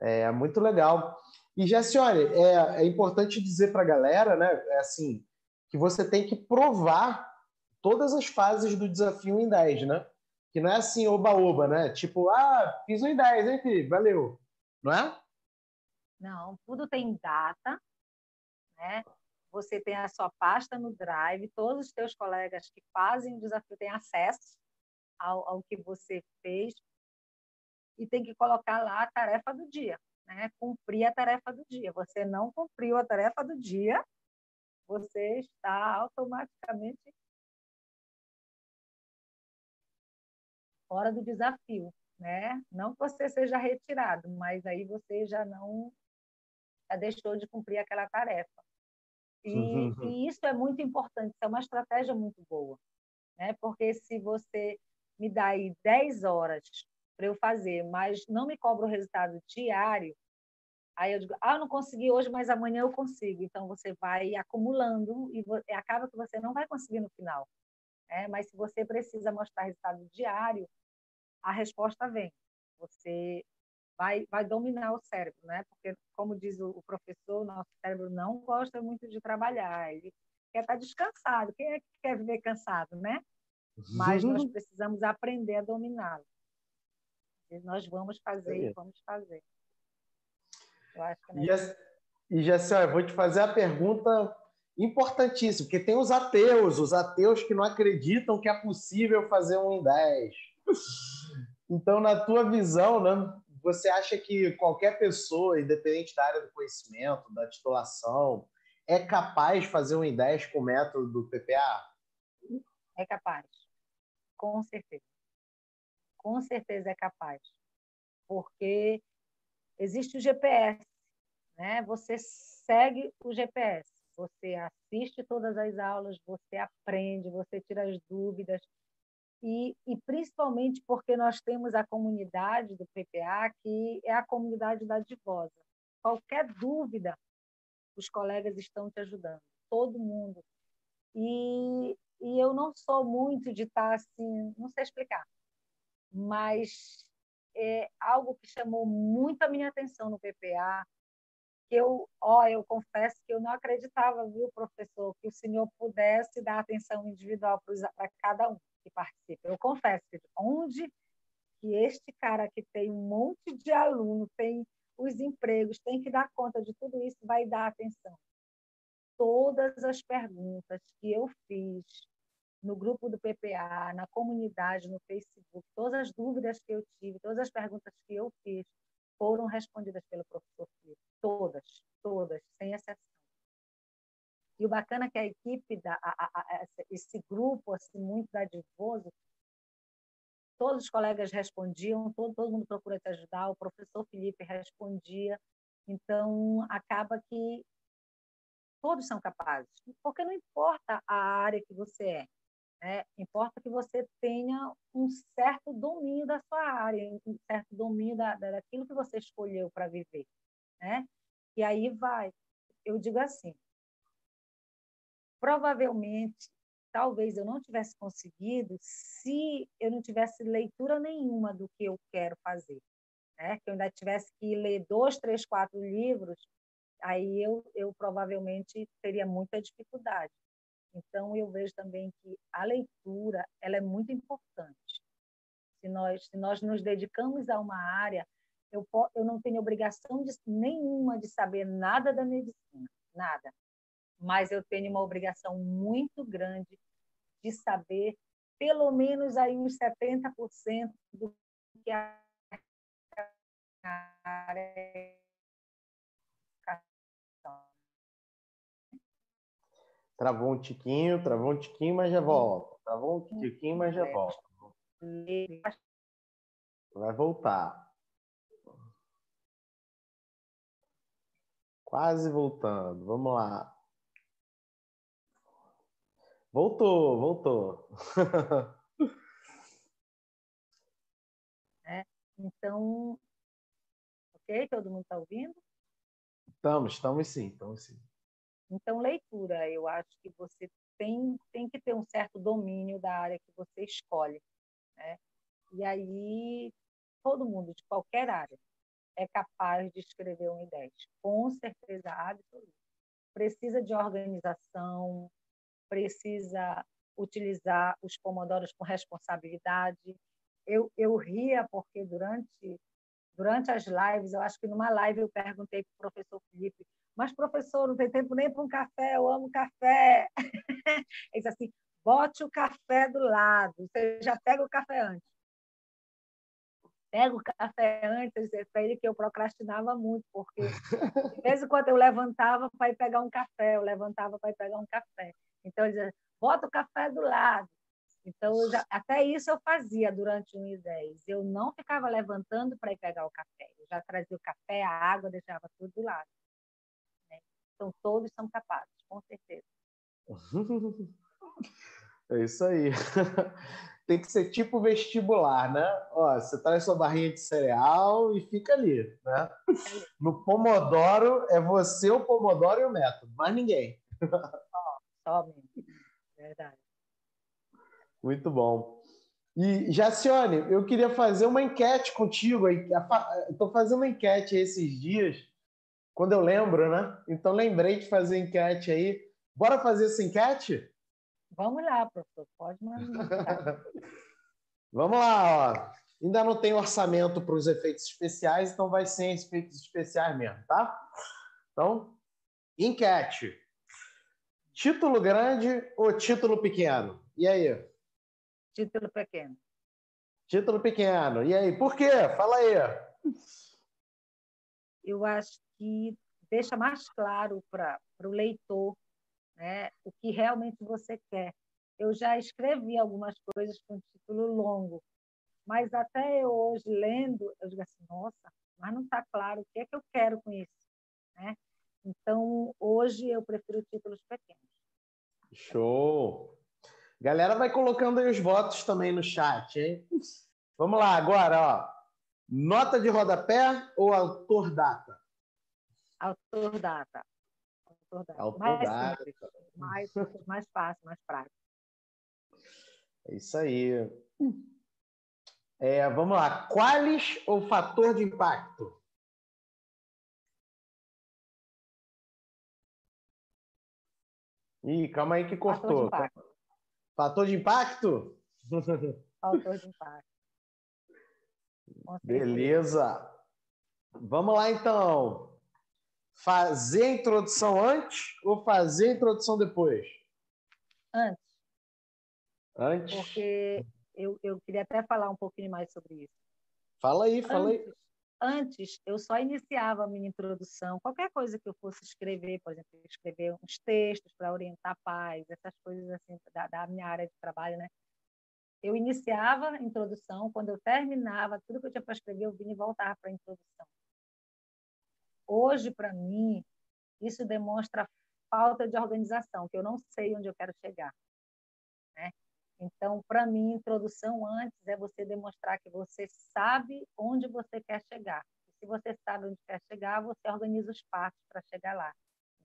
É muito legal. E, Jacione, é, é importante dizer para a galera, né, é assim, que você tem que provar todas as fases do desafio em 10, né? Que não é assim, oba-oba, né? Tipo, ah, fiz um em 10, hein, filho? Valeu. Não é? Não, tudo tem data, né? Você tem a sua pasta no Drive, todos os teus colegas que fazem o desafio têm acesso ao, ao que você fez e tem que colocar lá a tarefa do dia né, cumprir a tarefa do dia. Você não cumpriu a tarefa do dia, você está automaticamente fora do desafio, né? Não que você seja retirado, mas aí você já não já deixou de cumprir aquela tarefa. E, uhum. e isso é muito importante, é uma estratégia muito boa, né? Porque se você me dá aí 10 horas para eu fazer, mas não me cobra o resultado diário, aí eu digo, ah, eu não consegui hoje, mas amanhã eu consigo. Então você vai acumulando e acaba que você não vai conseguir no final. É, mas se você precisa mostrar resultado diário, a resposta vem. Você vai, vai dominar o cérebro, né? Porque, como diz o, professor, o nosso cérebro não gosta muito de trabalhar. Ele quer estar descansado. Quem é que quer viver cansado, né? Mas nós precisamos aprender a dominá-lo. Nós vamos fazer e vamos fazer. Eu acho que e, Jessé, eu vou te fazer a pergunta importantíssima, porque tem os ateus, os ateus que não acreditam que é possível fazer um em 10. Então, na tua visão, né, você acha que qualquer pessoa, independente da área do conhecimento, da titulação, é capaz de fazer um em 10 com o método do PPA? É capaz, com certeza. Com certeza é capaz. Porque existe o GPS, né? Você segue o GPS. Você assiste todas as aulas, você aprende, você tira as dúvidas, e, e, principalmente porque nós temos a comunidade do PPA, que é a comunidade da Divosa. Qualquer dúvida, os colegas estão te ajudando, todo mundo. E, e eu não sou muito de estar assim, não sei explicar, mas é algo que chamou muito a minha atenção no PPA, que eu, ó, eu confesso que eu não acreditava, viu, professor, que o senhor pudesse dar atenção individual para cada um que participa. Eu confesso onde que este cara que tem um monte de aluno, tem os empregos, tem que dar conta de tudo isso, vai dar atenção. Todas as perguntas que eu fiz no grupo do PPA, na comunidade, no Facebook, todas as dúvidas que eu tive, todas as perguntas que eu fiz foram respondidas pelo professor Filipe. Todas, todas, sem exceção. E o bacana é que a equipe, da, a, a, esse grupo assim, muito dadivoso, todos os colegas respondiam, todo, todo mundo procura te ajudar, o professor Felipe respondia. Então, acaba que todos são capazes, porque não importa a área que você é, né? importa que você tenha um certo domínio da sua área, um certo domínio da, daquilo que você escolheu para viver. Né? E aí vai, eu digo assim, provavelmente, talvez eu não tivesse conseguido se eu não tivesse leitura nenhuma do que eu quero fazer. Né? Que eu ainda tivesse que ler dois, três, quatro livros, aí eu, eu provavelmente teria muita dificuldade. Então, eu vejo também que a leitura ela é muito importante. Se nós, se nós nos dedicamos a uma área, eu, eu não tenho obrigação de, nenhuma de saber nada da medicina, nada mas eu tenho uma obrigação muito grande de saber pelo menos aí uns 70% do que a área Travou um tiquinho, travou um tiquinho, mas já volta. Travou um tiquinho, mas já volta. Vai voltar. Quase voltando. Vamos lá. Voltou, voltou. [LAUGHS] é, então, ok? Todo mundo está ouvindo? Estamos, estamos sim, estamos sim. Então, leitura, eu acho que você tem, tem que ter um certo domínio da área que você escolhe. Né? E aí, todo mundo, de qualquer área, é capaz de escrever um I10, com certeza absoluta. Precisa de organização, precisa utilizar os pomodoros com responsabilidade. Eu, eu ria porque durante durante as lives, eu acho que numa live eu perguntei para o professor Felipe, mas professor, não tem tempo nem para um café, eu amo café. [LAUGHS] Ele disse assim, bote o café do lado, você já pega o café antes. Pega o café antes, para ele que eu procrastinava muito, porque [LAUGHS] de vez em quando eu levantava para ir pegar um café, eu levantava para ir pegar um café. Então, ele dizia, bota o café do lado. Então, já, até isso eu fazia durante um e dez. Eu não ficava levantando para ir pegar o café. Eu já trazia o café, a água, deixava tudo do lado. Né? Então, todos são capazes, com certeza. [LAUGHS] É isso aí. [LAUGHS] Tem que ser tipo vestibular, né? Ó, você traz sua barrinha de cereal e fica ali, né? [LAUGHS] No Pomodoro é você, o Pomodoro e o método, mais ninguém. Somente. Verdade. Muito bom. E, Jacione, eu queria fazer uma enquete contigo. Estou fazendo uma enquete esses dias, quando eu lembro, né? Então lembrei de fazer enquete aí. Bora fazer essa enquete? Vamos lá, professor. Pode mandar. [LAUGHS] Vamos lá, ó. Ainda não tem orçamento para os efeitos especiais, então vai ser efeitos especiais mesmo, tá? Então, enquete. Título grande ou título pequeno? E aí? Título pequeno. Título pequeno. E aí, por quê? Fala aí. Eu acho que deixa mais claro para o leitor né, o que realmente você quer. Eu já escrevi algumas coisas com título longo, mas até eu hoje lendo, eu digo assim, nossa, mas não está claro o que é que eu quero com isso. Né? Então, hoje eu prefiro títulos pequenos. Show! Galera vai colocando aí os votos também no chat, hein? Vamos lá, agora, ó. Nota de rodapé ou autor data? Autor data. Autor data. Autor mais data. simples, mais, mais fácil, mais prático. É isso aí. É, vamos lá. Qualis ou fator de impacto? Ih, calma aí que cortou. Fator de impacto? Fator de impacto. [LAUGHS] Beleza. Vamos lá, então. Fazer a introdução antes ou fazer a introdução depois? Antes. Antes? Porque eu, eu queria até falar um pouquinho mais sobre isso. Fala aí, fala antes, aí. Antes, eu só iniciava a minha introdução, qualquer coisa que eu fosse escrever, por exemplo, escrever uns textos para orientar pais, essas coisas assim, da, da minha área de trabalho, né? Eu iniciava a introdução, quando eu terminava, tudo que eu tinha para escrever, eu vinha e voltava para a introdução. Hoje, para mim, isso demonstra falta de organização, que eu não sei onde eu quero chegar. Né? Então, para mim, introdução antes é você demonstrar que você sabe onde você quer chegar. Se você sabe onde quer chegar, você organiza os passos para chegar lá.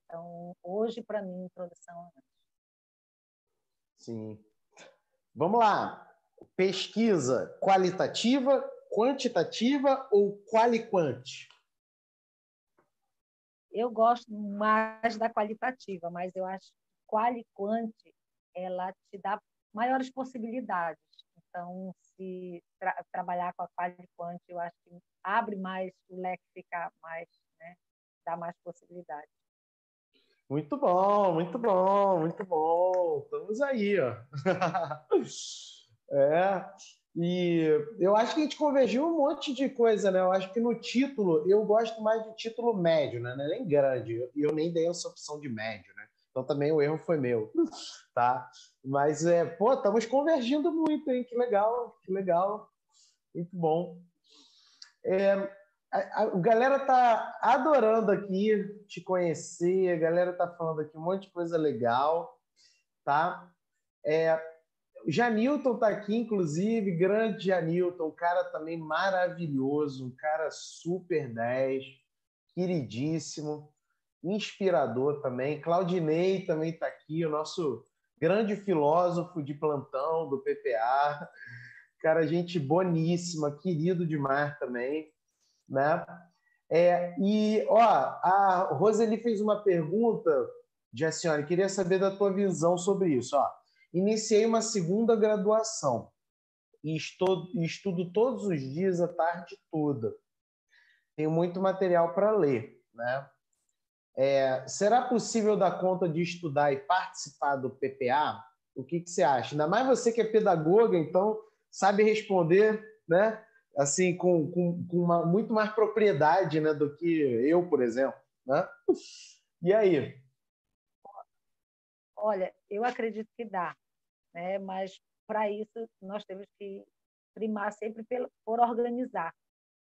Então, hoje, para mim, introdução antes. Sim. Vamos lá. Pesquisa qualitativa, quantitativa ou quali-quant? Eu gosto mais da qualitativa, mas eu acho que quali-quant ela te dá maiores possibilidades. Então, se tra trabalhar com a quali-quant, eu acho que abre mais o leque, fica mais, né? dá mais possibilidades. Muito bom, muito bom, muito bom. Estamos aí, ó. [LAUGHS] é. E eu acho que a gente convergiu um monte de coisa, né? Eu acho que no título, eu gosto mais de título médio, né? É nem grande. Eu, eu nem dei essa opção de médio, né? Então também o erro foi meu, tá? Mas, é, pô, estamos convergindo muito, hein? Que legal, que legal. Muito bom. É, a, a, galera tá adorando aqui te conhecer, a galera tá falando aqui um monte de coisa legal, tá? É, Janilton tá aqui, inclusive, grande Janilton, um cara também maravilhoso, um cara super 10, queridíssimo, inspirador também. Claudinei também tá aqui, o nosso grande filósofo de plantão do PPA, cara, gente boníssima, querido demais também né? É, e, ó, a Roseli fez uma pergunta, Jacione, queria saber da tua visão sobre isso. Ó, iniciei uma segunda graduação e estudo todos os dias, a tarde toda. Tenho muito material para ler, né? É, será possível dar conta de estudar e participar do PPA? O que, que você acha? Ainda mais você que é pedagoga, então sabe responder, né? assim com, com, com uma, muito mais propriedade né, do que eu, por exemplo. Né? E aí? Olha, eu acredito que dá, né? mas para isso nós temos que primar sempre por organizar,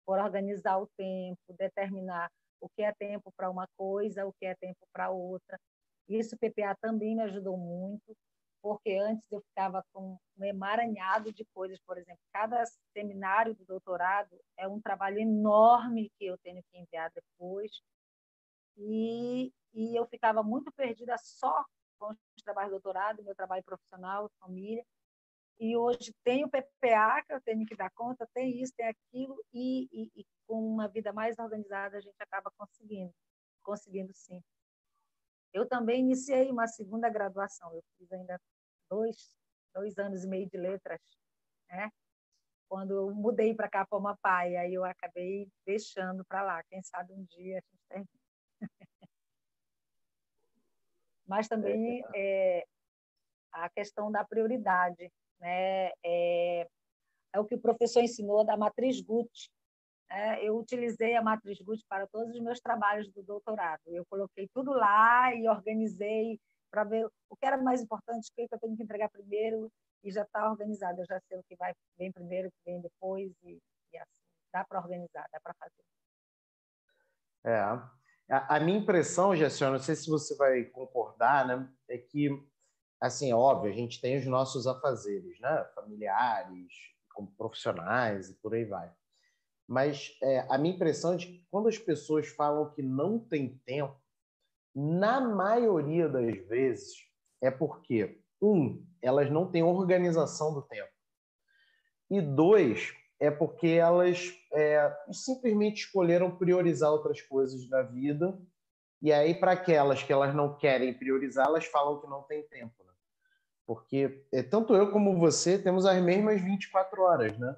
por organizar o tempo, determinar o que é tempo para uma coisa, o que é tempo para outra. Isso o PPA também me ajudou muito, porque antes eu ficava com um emaranhado de coisas, por exemplo, cada seminário do doutorado é um trabalho enorme que eu tenho que enviar depois, e, e eu ficava muito perdida só com os trabalhos de doutorado, meu trabalho profissional, família, e hoje tem o PPA que eu tenho que dar conta, tem isso, tem aquilo, e, e, e com uma vida mais organizada a gente acaba conseguindo, conseguindo sim. Eu também iniciei uma segunda graduação. Eu fiz ainda dois, dois anos e meio de letras, né? Quando eu mudei para cá, para pai, aí eu acabei deixando para lá. Quem sabe um dia a gente tem. [LAUGHS] Mas também é, a questão da prioridade, né? É, é o que o professor ensinou da matriz Gucci, é, eu utilizei a matriz Gucci para todos os meus trabalhos do doutorado. Eu coloquei tudo lá e organizei para ver o que era mais importante, o que eu tenho que entregar primeiro e já está organizado. Eu já sei o que vai vem primeiro, o que vem depois e, e assim dá para organizar, dá para fazer. É. A, minha impressão, Gessiona, não sei se você vai concordar, né? É que, assim, é óbvio, a gente tem os nossos afazeres, né? Familiares, como profissionais e por aí vai. Mas é, a minha impressão é de que quando as pessoas falam que não tem tempo, na maioria das vezes é porque, um, elas não têm organização do tempo. E dois, é porque elas é, simplesmente escolheram priorizar outras coisas da vida. E aí, para aquelas que elas não querem priorizar, elas falam que não tem tempo. Né? Porque é, tanto eu como você temos as mesmas 24 horas, né?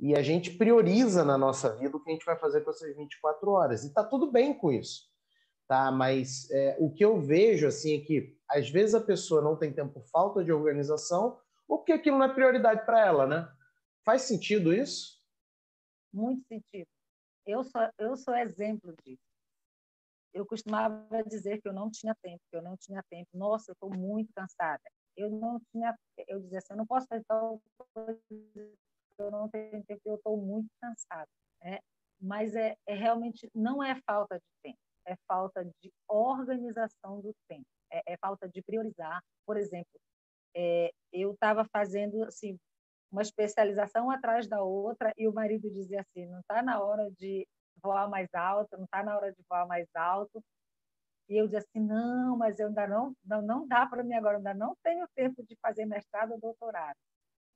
E a gente prioriza na nossa vida o que a gente vai fazer com essas 24 horas. E está tudo bem com isso. Tá? Mas é, o que eu vejo assim, é que às vezes a pessoa não tem tempo por falta de organização ou porque aquilo não é prioridade para ela, né? Faz sentido isso? Muito sentido. Eu sou, eu sou exemplo disso. Eu costumava dizer que eu não tinha tempo, que eu não tinha tempo. Nossa, eu estou muito cansada. Eu não tinha, eu dizia assim, eu não posso fazer tal coisa, eu não tenho tempo, eu estou muito cansada. Né? Mas é, é realmente não é falta de tempo, é falta de organização do tempo, é, é falta de priorizar. Por exemplo, é, eu estava fazendo assim uma especialização atrás da outra e o marido dizia assim, não está na hora de voar mais alto, não está na hora de voar mais alto. E eu dizia assim, não, mas eu ainda não, não, não dá para mim agora, ainda não tenho tempo de fazer mestrado ou doutorado.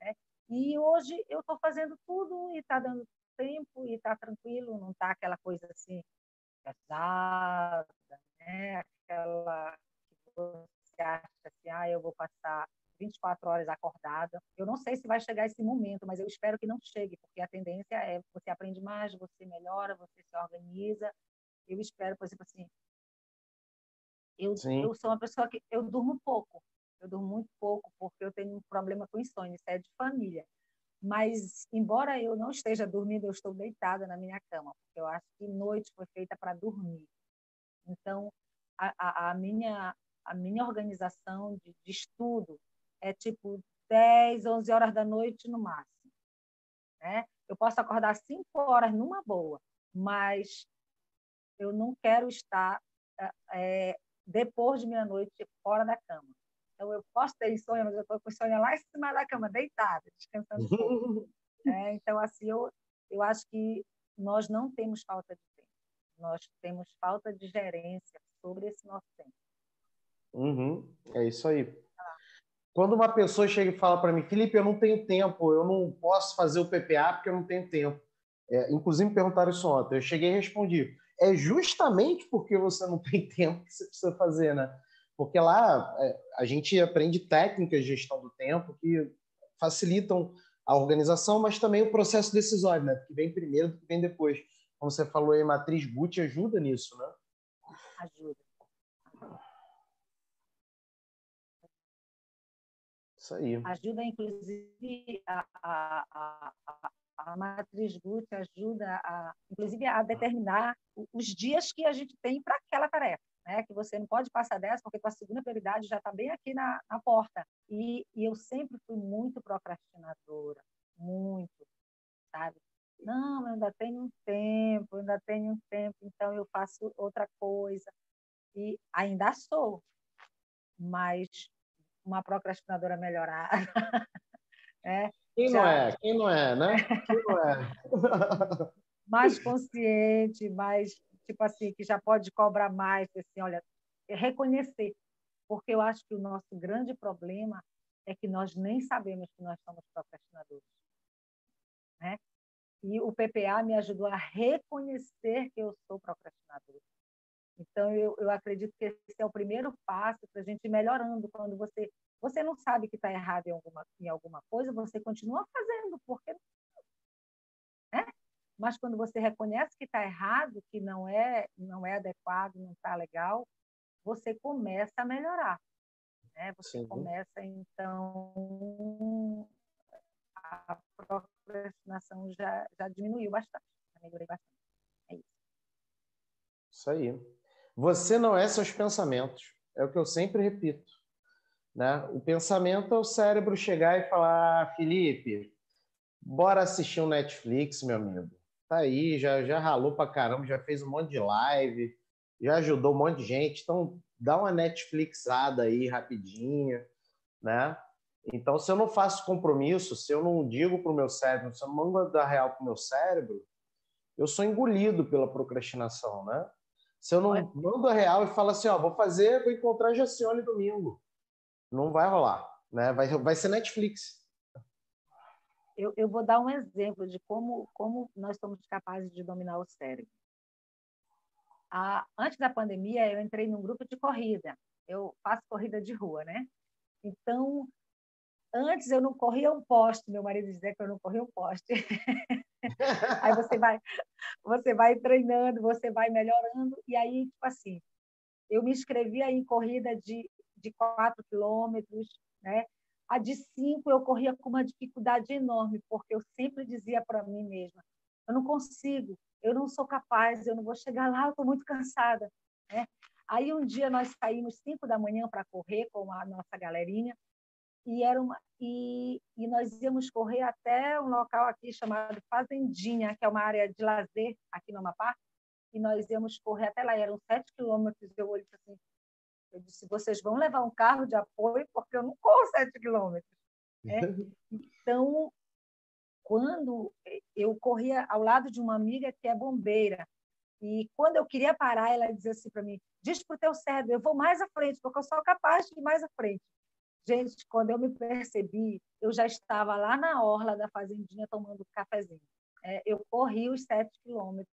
Né? E hoje eu estou fazendo tudo e está dando tempo e está tranquilo, não está aquela coisa assim pesada, né? aquela que você acha assim, ah, eu vou passar 24 horas acordada. Eu não sei se vai chegar esse momento, mas eu espero que não chegue, porque a tendência é você aprende mais, você melhora, você se organiza. Eu espero, por exemplo, assim, eu, eu sou uma pessoa que eu durmo pouco. Eu durmo muito pouco porque eu tenho um problema com insônia, isso é de família. Mas, embora eu não esteja dormindo, eu estou deitada na minha cama, porque eu acho que noite foi feita para dormir. Então, a, a, a, minha, a minha organização de, de estudo é tipo 10, 11 horas da noite no máximo. Né? Eu posso acordar 5 horas numa boa, mas eu não quero estar é, depois de meia-noite fora da cama. Então, eu posso ter insônia, mas eu estou com insônia lá em cima da cama, deitada, descansando um. [LAUGHS] É, então, assim, eu, eu acho que nós não temos falta de tempo. Nós temos falta de gerência sobre esse nosso tempo. Uhum, é isso aí. Quando uma pessoa chega e fala para mim, Felipe, eu não tenho tempo, eu não posso fazer o PPA porque eu não tenho tempo. É, inclusive me perguntaram isso ontem. Eu cheguei e respondi. É justamente porque você não [LAUGHS] tem tempo que você precisa fazer, né? Porque lá é, a gente aprende técnicas de gestão do tempo que facilitam a organização, mas também o processo decisório, né? Que vem primeiro do que vem depois. Como você falou aí, matriz Gucci ajuda nisso, né? Ajuda. Isso aí. Ajuda, inclusive, a, a, a, a matriz Gucci ajuda, a, inclusive, a determinar os dias que a gente tem para aquela tarefa. Né? Que você não pode passar dessa, porque a segunda prioridade já está bem aqui na, na porta. E, e eu sempre fui muito procrastinadora, muito, sabe? Não, eu ainda tenho um tempo, ainda tenho um tempo, então eu faço outra coisa. E ainda sou, mas uma procrastinadora melhorada. [LAUGHS] é, Quem já... não é? Quem não é, né? Quem não é? [LAUGHS] mais consciente, mais, tipo assim, que já pode cobrar mais, assim, olha, reconhecer. Porque eu acho que o nosso grande problema é que nós nem sabemos que nós somos procrastinadores. Né? E o PPA me ajudou a reconhecer que eu sou procrastinadora. Então, eu, eu acredito que esse é o primeiro passo para a gente ir melhorando. Quando você, você não sabe que está errado em alguma, em alguma coisa, você continua fazendo, porque. Né? Mas quando você reconhece que está errado, que não é, não é adequado, não está legal, você começa a melhorar. Né? Você Sim. começa, então, a procrastinação já, já diminuiu bastante, já melhorei bastante. É isso. Isso aí. Você não é seus pensamentos. É o que eu sempre repito. Né? O pensamento é o cérebro chegar e falar: ah, Felipe, bora assistir um Netflix, meu amigo. Tá aí, já, já ralou pra caramba, já fez um monte de live. já ajudou um monte de gente. Então, dá uma Netflixada aí rapidinho, né? Então, se eu não faço compromisso, se eu não digo para o meu cérebro, se eu não mando dar real para o meu cérebro, eu sou engolido pela procrastinação, né? Se eu não mando a real e falo assim, ó, vou fazer, vou encontrar Jacione domingo, não vai rolar, né? Vai, vai ser Netflix. Eu, eu vou dar um exemplo de como, como nós somos capazes de dominar o cérebro. Ah, antes da pandemia, eu entrei num grupo de corrida. Eu faço corrida de rua, né? Então, antes eu não corria um poste, meu marido dizia que eu não corria um poste. [LAUGHS] aí você vai, você vai treinando, você vai melhorando, e aí, tipo assim, eu me inscrevia em corrida de, de 4 quilômetros, né? A de cinco eu corria com uma dificuldade enorme, porque eu sempre dizia para mim mesma: eu não consigo, eu não sou capaz, eu não vou chegar lá, eu estou muito cansada. Né? Aí um dia nós saímos cinco da manhã para correr com a nossa galerinha e era uma e, e nós íamos correr até um local aqui chamado Fazendinha, que é uma área de lazer aqui no Amapá, e nós íamos correr até lá, eram sete quilômetros, eu olhei assim, eu disse, vocês vão levar um carro de apoio, porque eu não corro sete quilômetros. Né? [LAUGHS] Então, quando eu corria ao lado de uma amiga que é bombeira, e quando eu queria parar, ela dizia assim para mim, diz para o teu cérebro, eu vou mais à frente, porque eu sou capaz de ir mais à frente. Gente, quando eu me percebi, eu já estava lá na orla da fazendinha tomando cafezinho. É, eu corri os sete quilômetros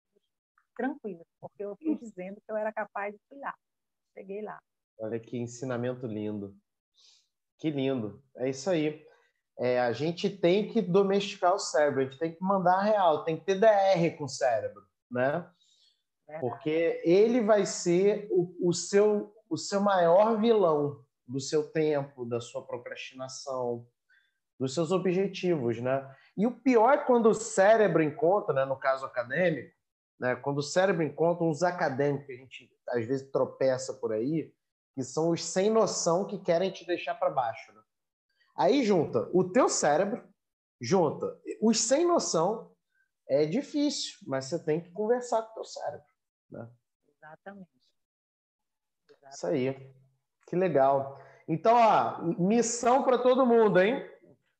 tranquilo, porque eu fui dizendo que eu era capaz de ir lá. Cheguei lá. Olha que ensinamento lindo. Que lindo. É isso aí. É, a gente tem que domesticar o cérebro, a gente tem que mandar a real, tem que ter DR com o cérebro, né? Porque ele vai ser o, o, seu, o seu maior vilão do seu tempo, da sua procrastinação, dos seus objetivos, né? E o pior é quando o cérebro encontra, né, no caso acadêmico, né, quando o cérebro encontra uns acadêmicos que a gente às vezes tropeça por aí, que são os sem noção que querem te deixar para baixo. Né? Aí junta o teu cérebro, junta os sem noção, é difícil, mas você tem que conversar com o teu cérebro. Né? Exatamente. Exatamente. Isso aí. Que legal. Então, ó, missão para todo mundo, hein?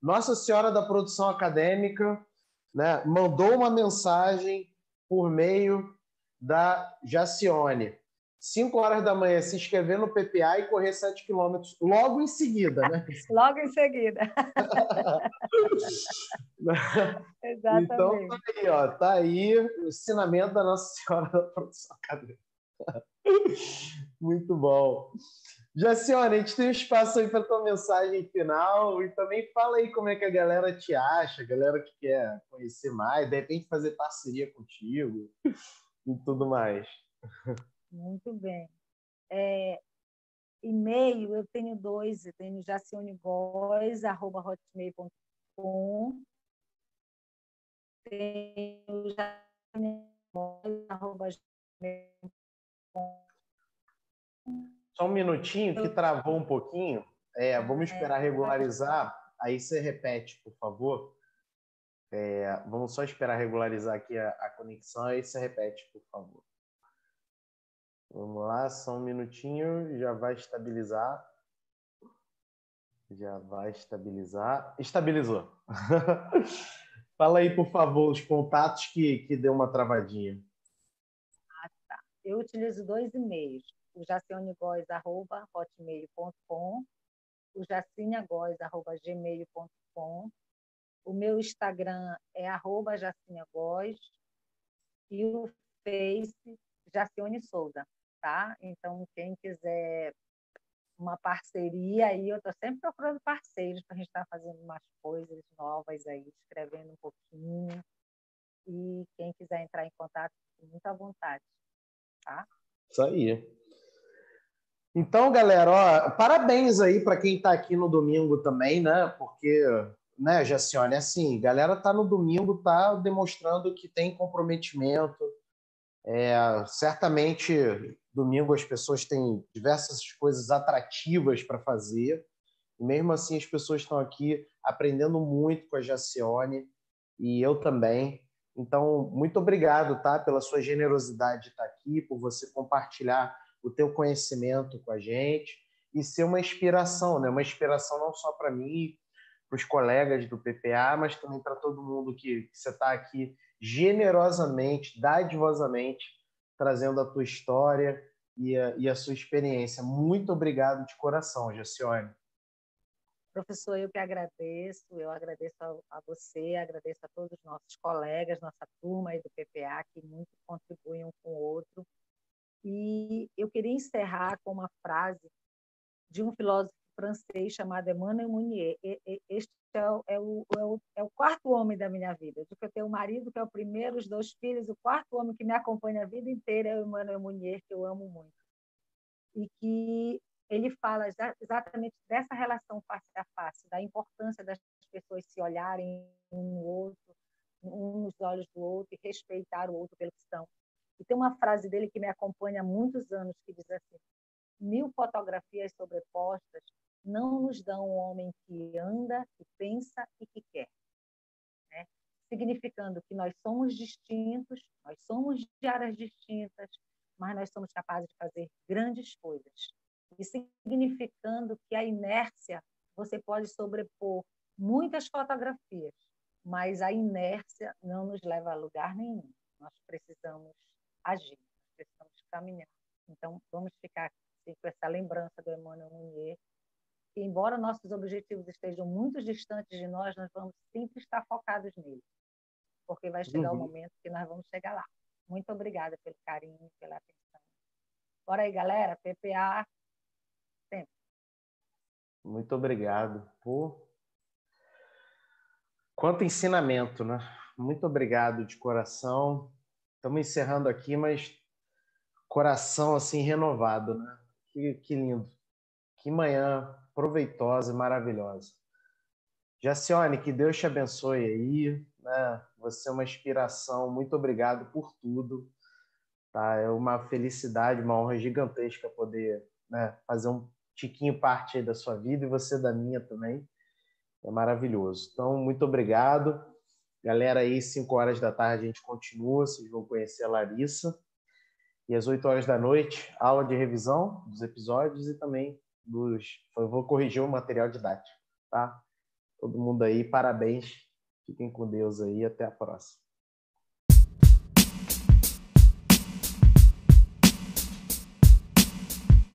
Nossa Senhora da Produção Acadêmica né, mandou uma mensagem por meio da Jacione. 5 horas da manhã, se inscrever no PPA e correr 7 quilômetros logo em seguida, né? [LAUGHS] logo em seguida. [LAUGHS] Exatamente. Então, tá aí, ó, tá aí o ensinamento da Nossa Senhora da Produção Acadêmica. [LAUGHS] Muito bom. Jacione, a gente tem um espaço aí para tua mensagem final e também fala aí como é que a galera te acha, a galera que quer conhecer mais, de repente fazer parceria contigo e tudo mais. Muito bem. É, e-mail, eu tenho dois, eu tenho jacionegois.hotmail.com tenho Só um minutinho, que travou um pouquinho. É, vamos é, esperar regularizar. Aí você repete, por favor. É, vamos só esperar regularizar aqui a, a conexão, aí você repete, por favor. Vamos lá, só um minutinho, já vai estabilizar. Já vai estabilizar. Estabilizou. [LAUGHS] Fala aí, por favor, os contatos que, que deu uma travadinha. Ah, tá. Eu utilizo dois e-mails. O jacionegois.hotmail.com o jacinagóis.gmail.com o meu Instagram é arroba jacinagóis e o Face Jacione Souza tá? Então, quem quiser uma parceria aí, eu estou sempre procurando parceiros para a gente estar tá fazendo umas coisas novas aí, escrevendo um pouquinho. E quem quiser entrar em contato, muito à vontade, tá? Isso aí. Então, galera, ó, parabéns aí para quem está aqui no domingo também, né? Porque, né, Jacione, assim, galera tá no domingo, tá demonstrando que tem comprometimento. É, certamente Domingo as pessoas têm diversas coisas atrativas para fazer. E mesmo assim as pessoas estão aqui aprendendo muito com a Jacione e eu também. Então, muito obrigado, tá, pela sua generosidade de estar aqui, por você compartilhar o teu conhecimento com a gente e ser uma inspiração, né? Uma inspiração não só para mim, para os colegas do PPA, mas também para todo mundo que, que você está aqui generosamente, dadivosamente, trazendo a tua história e a, e a sua experiência. Muito obrigado de coração, Jacione. Professor, eu que agradeço, eu agradeço a, a, você, agradeço a todos os nossos colegas, nossa turma aí do PPA, que muito contribuem um com o outro. E eu queria encerrar com uma frase de um filósofo francês chamado Emmanuel Mounier. Este é o, é o, é o, é o quarto homem da minha vida. Eu eu tenho um marido que é o primeiro, os dois filhos, o quarto homem que me acompanha a vida inteira é o Emmanuel Mounier, que eu amo muito. E que ele fala exatamente dessa relação face a face, da importância das pessoas se olharem um no outro, um nos olhos do outro e respeitar o outro pelo que são. E tem uma frase dele que me acompanha há muitos anos que diz assim: mil fotografias sobrepostas não nos dão um homem que anda, que pensa e que quer. Né? Significando que nós somos distintos, nós somos de áreas distintas, mas nós somos capazes de fazer grandes coisas e significando que a inércia você pode sobrepor muitas fotografias, mas a inércia não nos leva a lugar nenhum. Nós precisamos agir, precisamos caminhar. Então, vamos ficar assim, com essa lembrança do Emmanuel Munier, embora nossos objetivos estejam muito distantes de nós, nós vamos sempre estar focados neles, porque vai chegar uhum. o momento que nós vamos chegar lá. Muito obrigada pelo carinho, pela atenção. Bora aí, galera. PPA muito obrigado. Quanto ensinamento, né? Muito obrigado de coração. Estamos encerrando aqui, mas coração assim renovado, né? Que, que lindo. Que manhã proveitosa maravilhosa. Jacione, que Deus te abençoe aí, né? Você é uma inspiração. Muito obrigado por tudo. Tá? É uma felicidade, uma honra gigantesca poder né, fazer um Tiquinho parte da sua vida e você da minha também. É maravilhoso. Então, muito obrigado. Galera, aí, 5 horas da tarde a gente continua, vocês vão conhecer a Larissa. E às 8 horas da noite, aula de revisão dos episódios e também dos. Eu vou corrigir o material didático, tá? Todo mundo aí, parabéns. Fiquem com Deus aí, até a próxima.